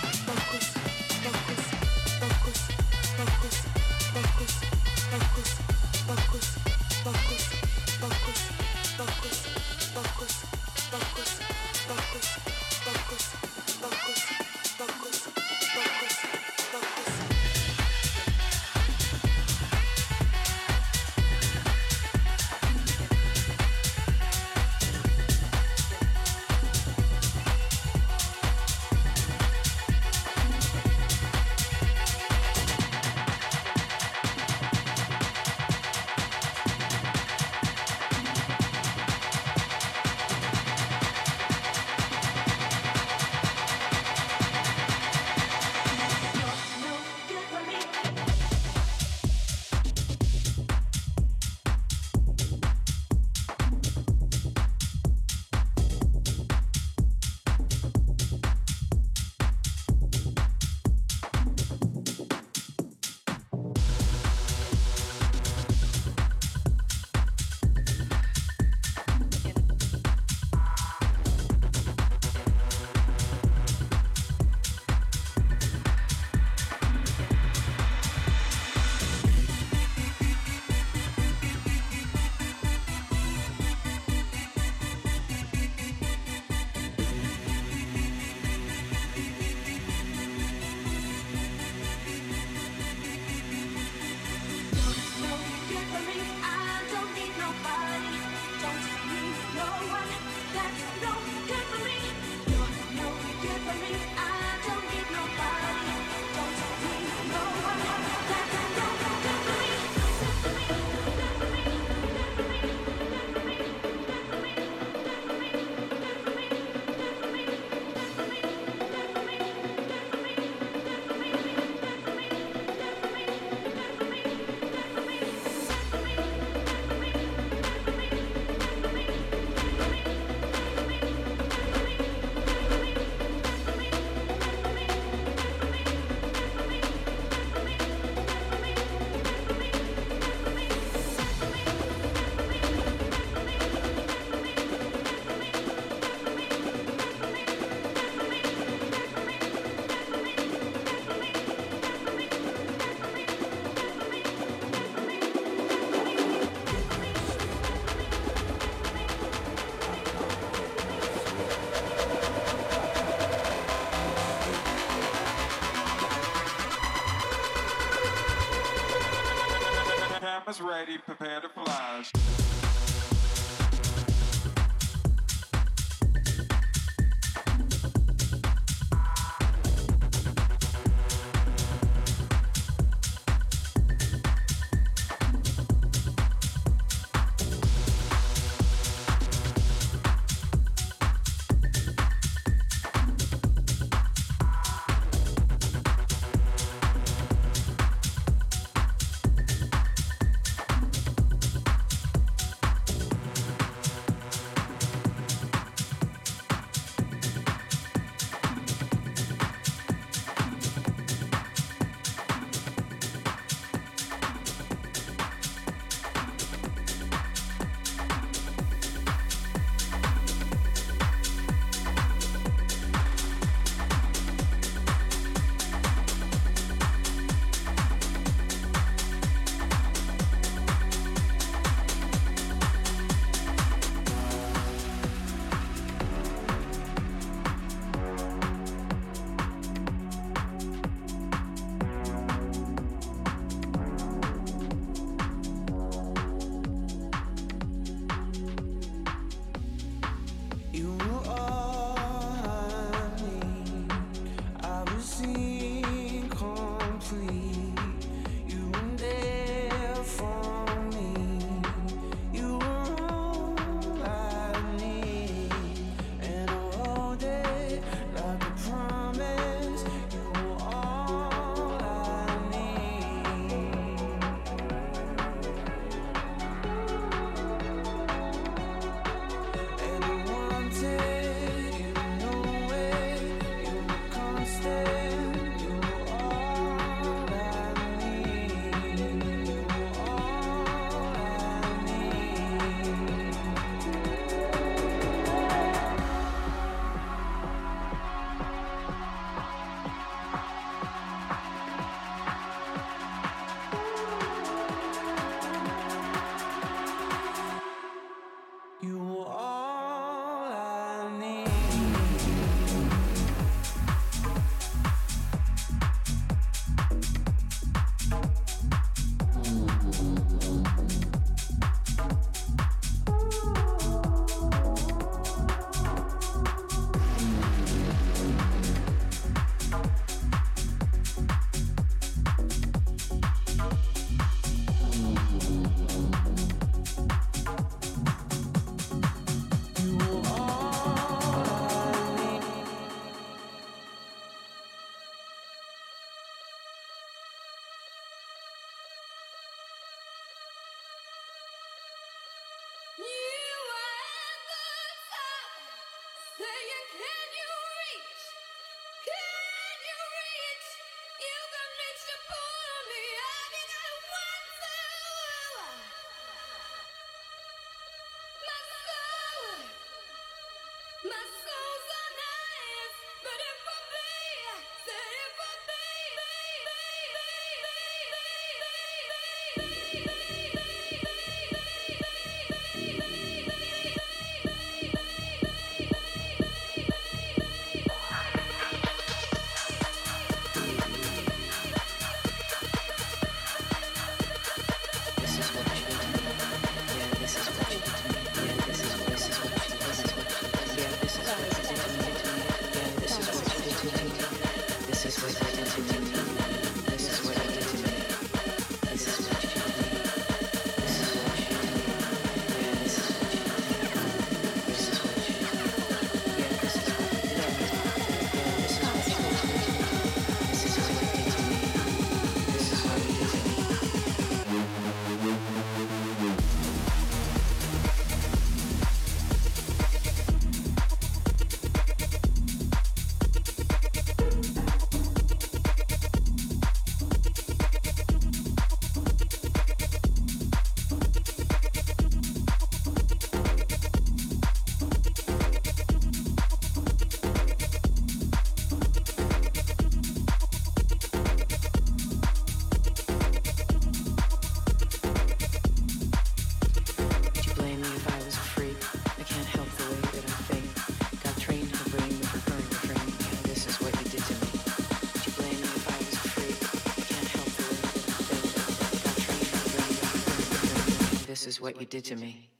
What you did to me.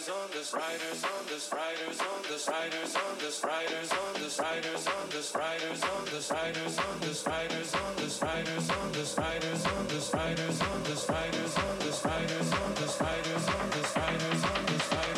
Riders on this, riders on this, riders on this, riders on this, riders on this, riders on this, riders on this, riders on this, riders on this, riders on this, riders on this, riders on this, riders on this, riders on this, riders on this, riders on this, riders,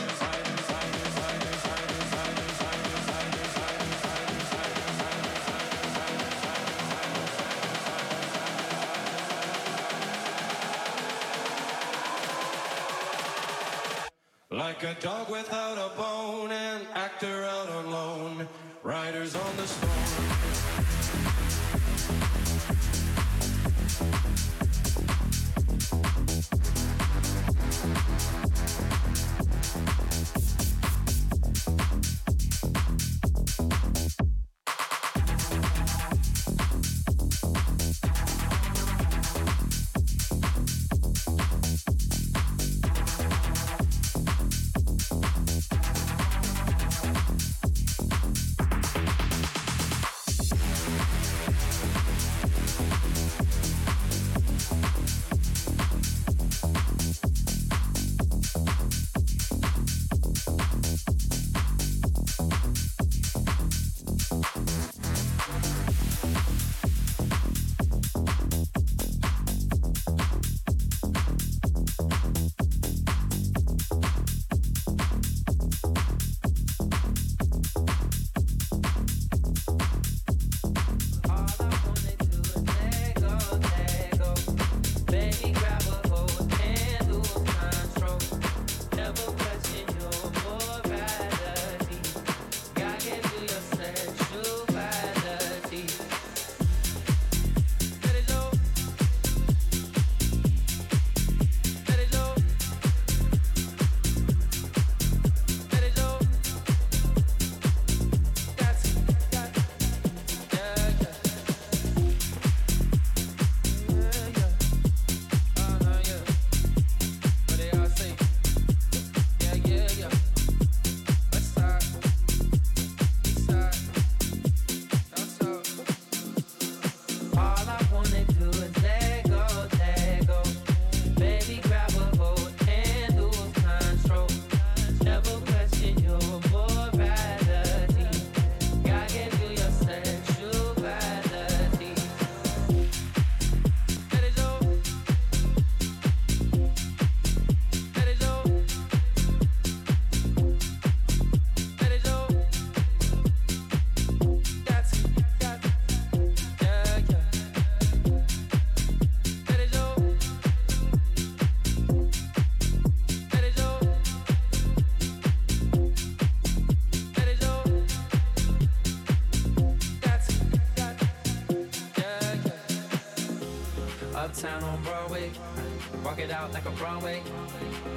out Broadway.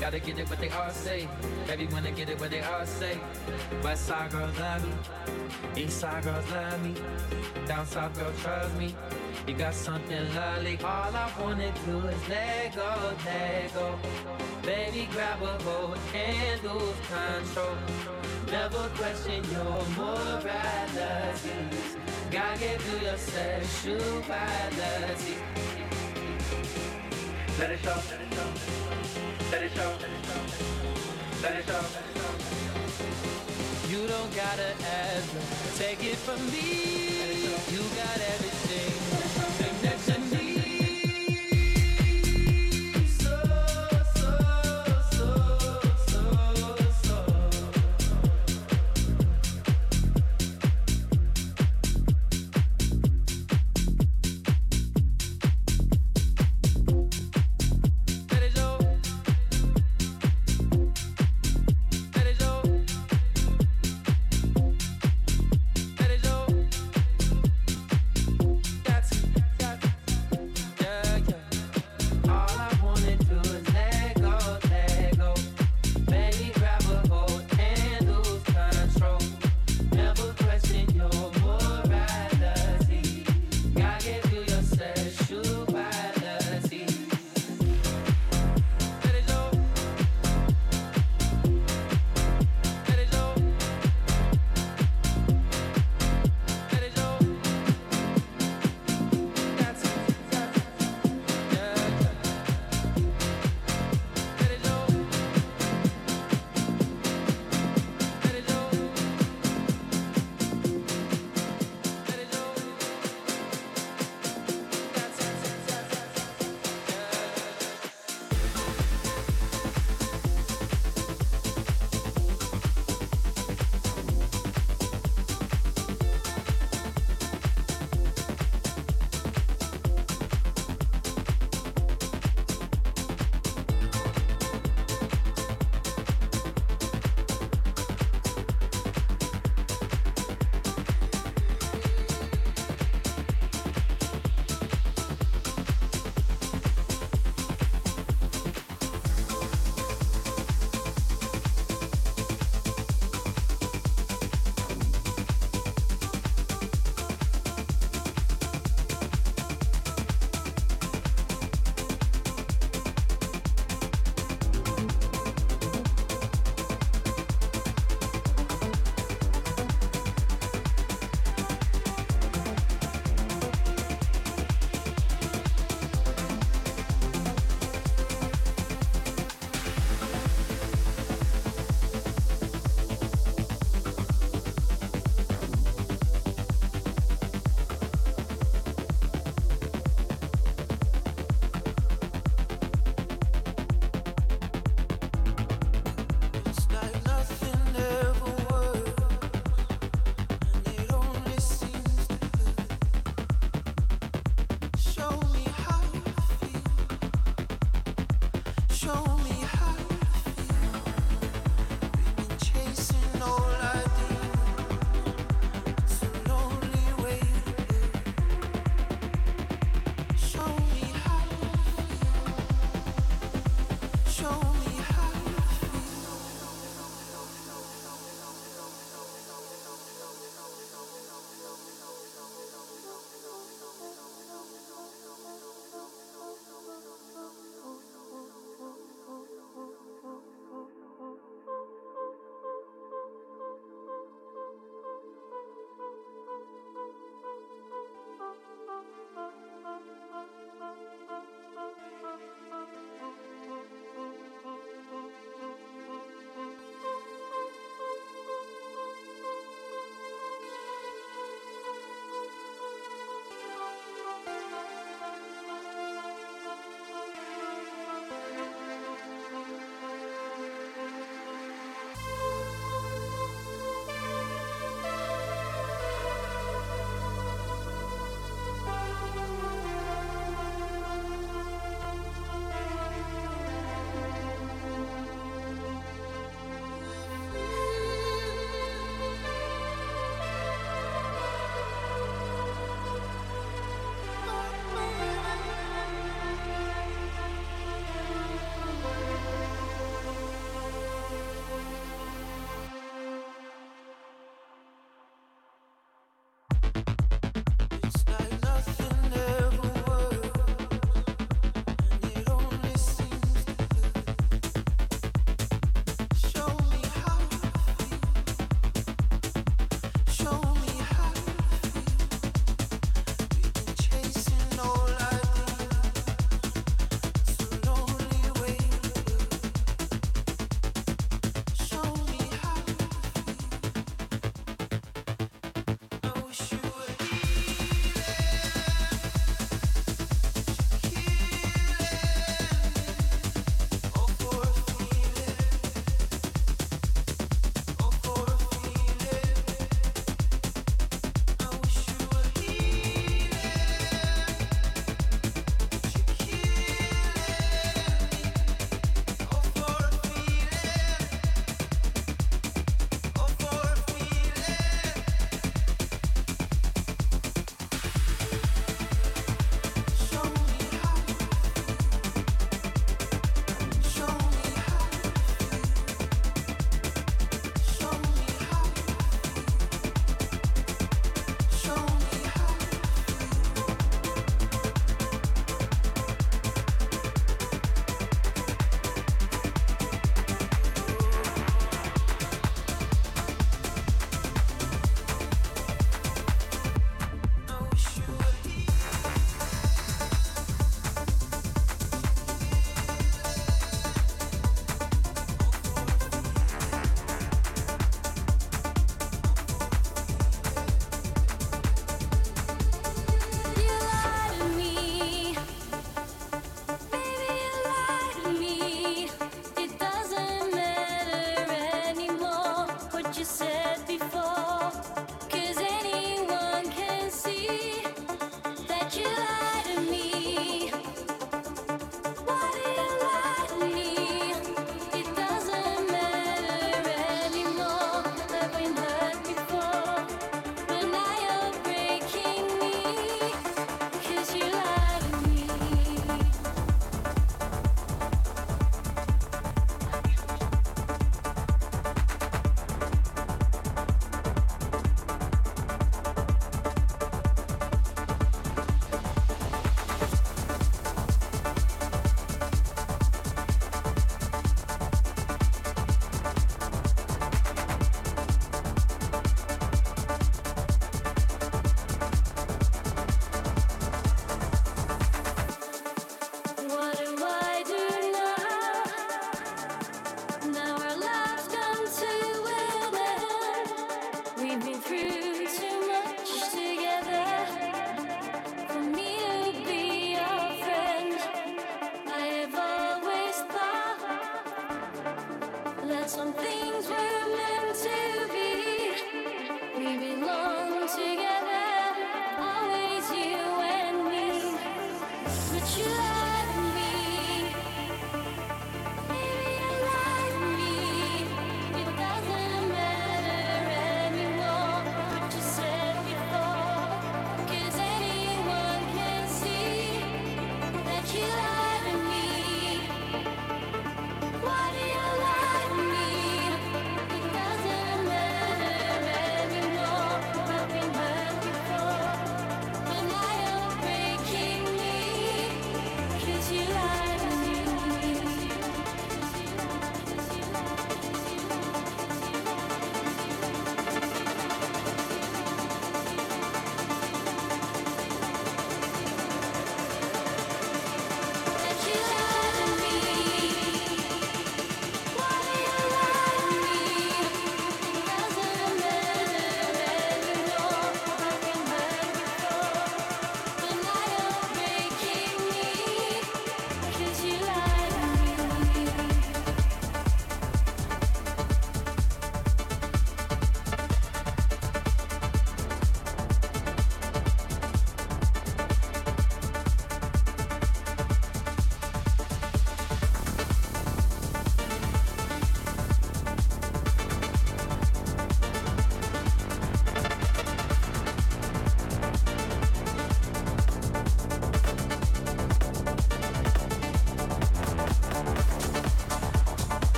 Gotta get it what they all say. Baby, wanna get it what they all say. West side girls love me, east side girls love me. Down south girls trust me. You got something lovely. All I wanna do is let go, let go. Baby, grab a hold and lose control. Never question your moralities. Gotta get through your sexuality. Let it show, You don't gotta ask, take it from me. You got everything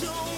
show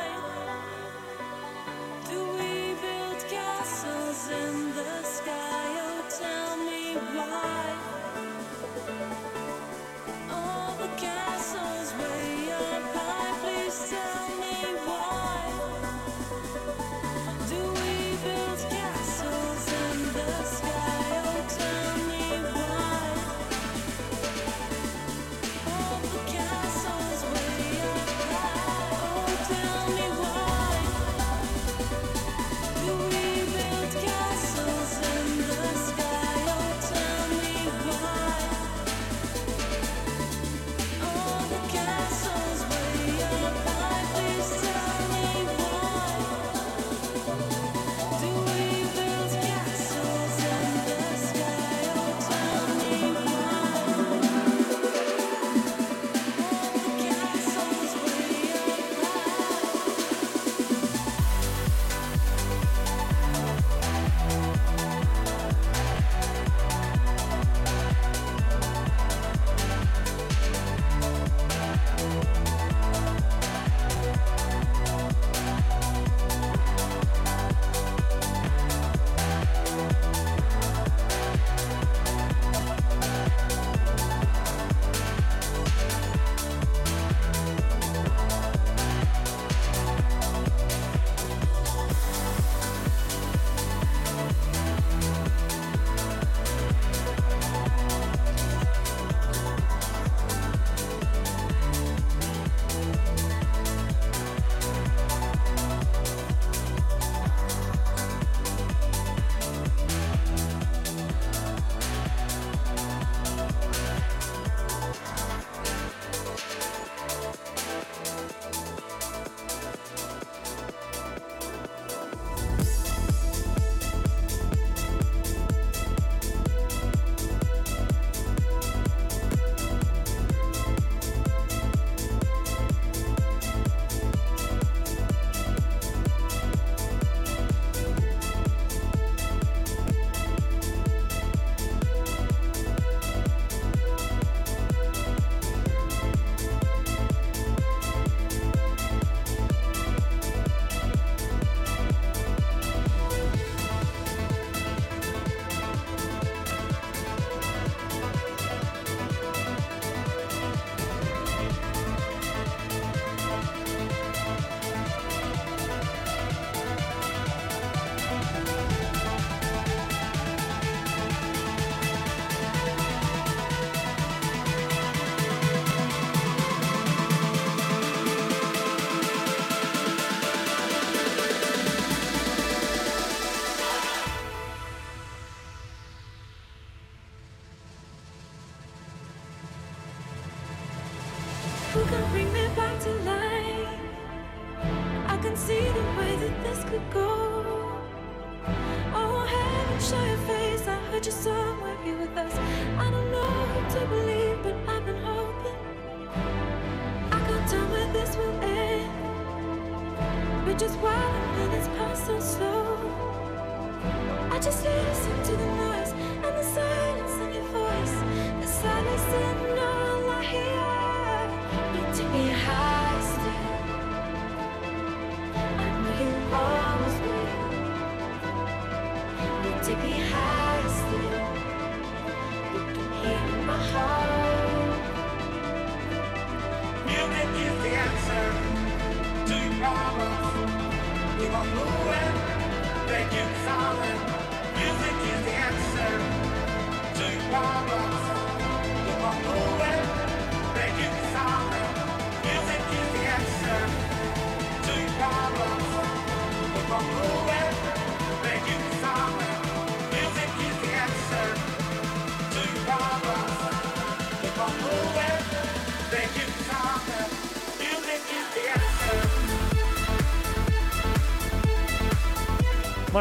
in the sky. Oh, tell me why.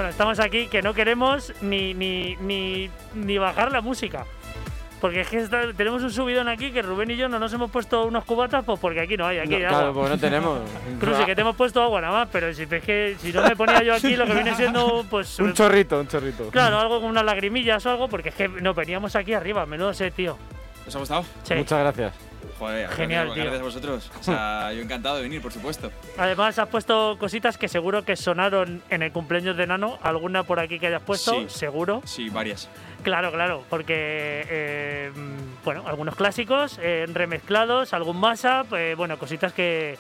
Bueno, estamos aquí que no queremos ni, ni, ni, ni bajar la música. Porque es que está- tenemos un subidón aquí que Rubén y yo no nos hemos puesto unos cubatas, pues porque aquí no hay, aquí No, hay claro, agua. porque no tenemos. Cruce, que te hemos puesto agua nada más, pero si es que si no me ponía yo aquí lo que viene siendo pues Un chorrito, un chorrito. claro, algo con unas lagrimillas o algo, porque es que no veníamos aquí arriba, menudo sé, tío. ¿Os ha gustado? Sí. Muchas gracias. Joder, Genial, gracias, tío. gracias a vosotros. O sea, yo encantado de venir, por supuesto. Además has puesto cositas que seguro que sonaron en el cumpleaños de Nano, alguna por aquí que hayas puesto, Sí. seguro. Sí, varias. Claro, claro, porque eh, bueno, algunos clásicos eh, remezclados, algún mashup, eh, bueno, cositas que,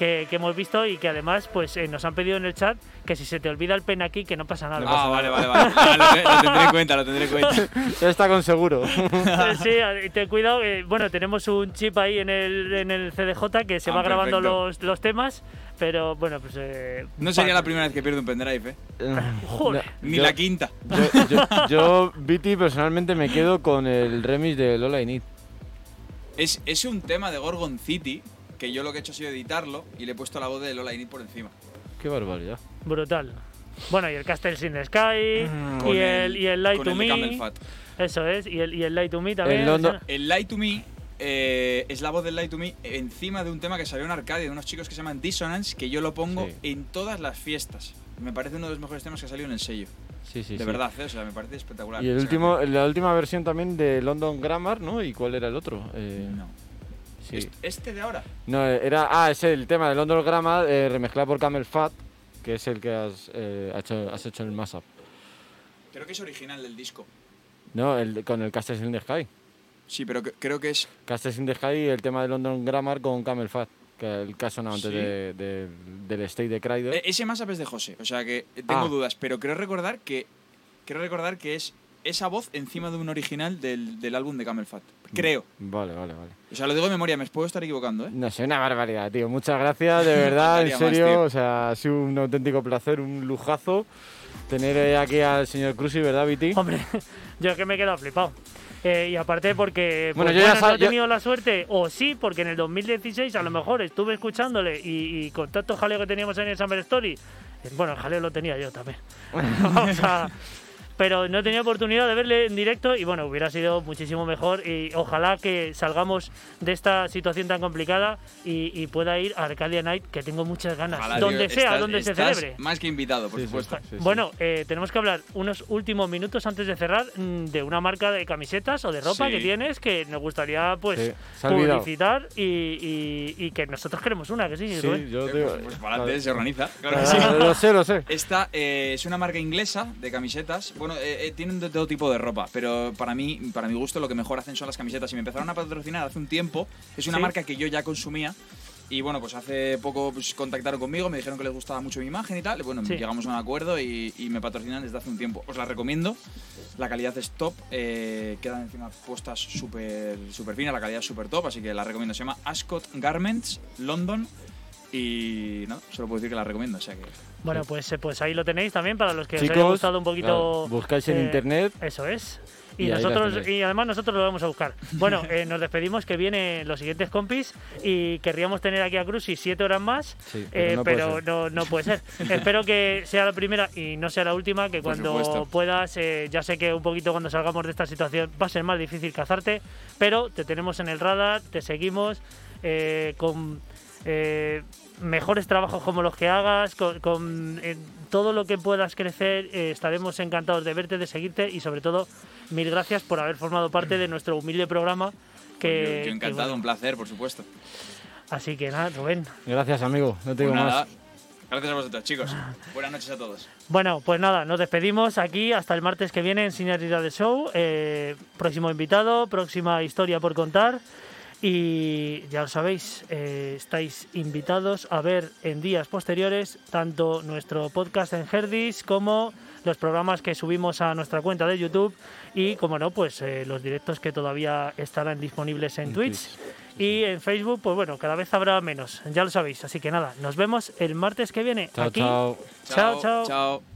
que, que hemos visto y que además pues eh, nos han pedido en el chat que si se te olvida el pen aquí que no pasa nada. Ah, vale, vale, vale. Ah, lo, lo tendré en cuenta, lo tendré en cuenta. Ya está con seguro. Eh, sí, ten cuidado. eh, bueno, tenemos un chip ahí en el, en el CDJ que se Ah, va grabando los, los temas, pero bueno, pues... eh, No sería pa- la primera vez que pierdo un pendrive, ¿eh? Joder. Ni Yo- la quinta. Yo, yo, yo, Viti, personalmente me quedo con el remix de Lola y Need. Es, es un tema de Gorgon City que yo lo que he hecho ha sido editarlo y le he puesto la voz de Lola Init por encima. Qué barbaridad. Brutal. Bueno, y el Castles in the Sky, Con y, el, y el Light con to el Me. Camel Fat. Eso es, y el, y el Light to Me también. El London- o sea, El Light to Me eh, es la voz del Light to Me encima de un tema que salió en Arcadia de unos chicos que se llaman Dissonance, que yo lo pongo Sí. en todas las fiestas. Me parece uno de los mejores temas que ha salido en el sello. Sí, sí, de sí. verdad, ¿eh? o sea, me parece espectacular. Y el último, la última versión también de London Grammar, ¿no? ¿Y cuál era el otro? Eh. No. Sí. Este de ahora. No, era. Ah, es el tema de London Grammar eh, remezclado por Camel Fat, que es el que has, eh, hecho, has hecho en el mashup. Creo que es original del disco. No, el, con el Castles in the Sky. Sí, pero que- creo que es. Castles in the Sky y el tema de London Grammar con Camel Fat, que el caso antes Sí. de, de- del State de Cryder. Eh, ese más es de José, o sea que tengo Ah. dudas, pero creo recordar que creo recordar que es esa voz encima de un original del, del álbum de Camel Fat. Creo. Vale, vale, vale. O sea, lo digo de memoria, me puedo estar equivocando, ¿eh? No sé, una barbaridad, tío. Muchas gracias, de verdad, en más, serio. o sea, ha sido un auténtico placer, un lujazo tener aquí al señor Cruzy, ¿verdad, Viti? Hombre, yo es que me he quedado flipado. Eh, y aparte porque Bueno, pues, yo ya bueno, no he yo- tenido la suerte, o sí, porque en el 2016 a lo mejor estuve escuchándole y, y con tanto jaleo que teníamos en el Summer Story, eh, bueno, el jaleo lo tenía yo también. o sea, pero no he tenido oportunidad de verle en directo y bueno, hubiera sido muchísimo mejor y ojalá que salgamos de esta situación tan complicada y, y pueda ir a Arcadia Night, que tengo muchas ganas, Ojalá, tío, donde sea, estás- donde se estás celebre. Más que invitado, por Sí, supuesto. sí, sí. Bueno, eh, tenemos que hablar unos últimos minutos antes de cerrar mm, de una marca de camisetas o de ropa Sí. que tienes que nos gustaría pues se publicitar y, y- y que nosotros queremos una, que sí, Sí, Rubén? yo Eh, digo. pues, pues para adelante, se organiza. Claro sí. Lo sé, lo sé. Esta eh, es una marca inglesa de camisetas. Bueno, eh, eh, tienen de todo tipo de ropa, pero para mí, para mi gusto, lo que mejor hacen son las camisetas. Y me empezaron a patrocinar hace un tiempo. Es una Sí. marca que yo ya consumía. Y bueno, pues hace poco pues, contactaron conmigo, me dijeron que les gustaba mucho mi imagen y tal. Y bueno, Sí. llegamos a un acuerdo y, y me patrocinan desde hace un tiempo. Os la recomiendo. La calidad es top. eh, quedan encima puestas súper súper finas, la calidad es súper top. Así que la recomiendo. Se llama Ascot Garments London. Y no, solo puedo decir que la recomiendo. O sea que Bueno, pues, eh, pues ahí lo tenéis también para los que os haya gustado un poquito. claro, buscáis en eh, internet. Eso es. Y, nosotros y además nosotros lo vamos a buscar. Bueno, eh, nos despedimos que vienen los siguientes compis y querríamos tener aquí a Cruzy siete horas más, Sí, eh, pero no puede pero ser. no, no puede ser. Espero que sea la primera y no sea la última, que cuando puedas, eh, ya sé que un poquito cuando salgamos de esta situación va a ser más difícil cazarte, pero te tenemos en el radar, te seguimos eh, con eh, mejores trabajos como los que hagas, con, con, eh, todo lo que puedas crecer, eh, estaremos encantados de verte, de seguirte y sobre todo mil gracias por haber formado parte de nuestro humilde programa. Que, yo, yo encantado, que, bueno, un placer, por supuesto. así que nada, Rubén. Gracias, amigo. No te Pues digo nada, más. gracias a vosotros, chicos. Buenas noches a todos. Bueno, pues nada, nos despedimos aquí hasta el martes que viene en Señalidad de Show. Eh, próximo invitado, próxima historia por contar. Y ya lo sabéis, eh, estáis invitados a ver en días posteriores tanto nuestro podcast en Herdis como los programas que subimos a nuestra cuenta de YouTube y, como no, pues eh, los directos que todavía estarán disponibles en En Twitch. Y en Facebook, pues bueno, cada vez habrá menos, ya lo sabéis. Así que nada, nos vemos el martes que viene Chao, aquí. chao. Chao, chao. Chao.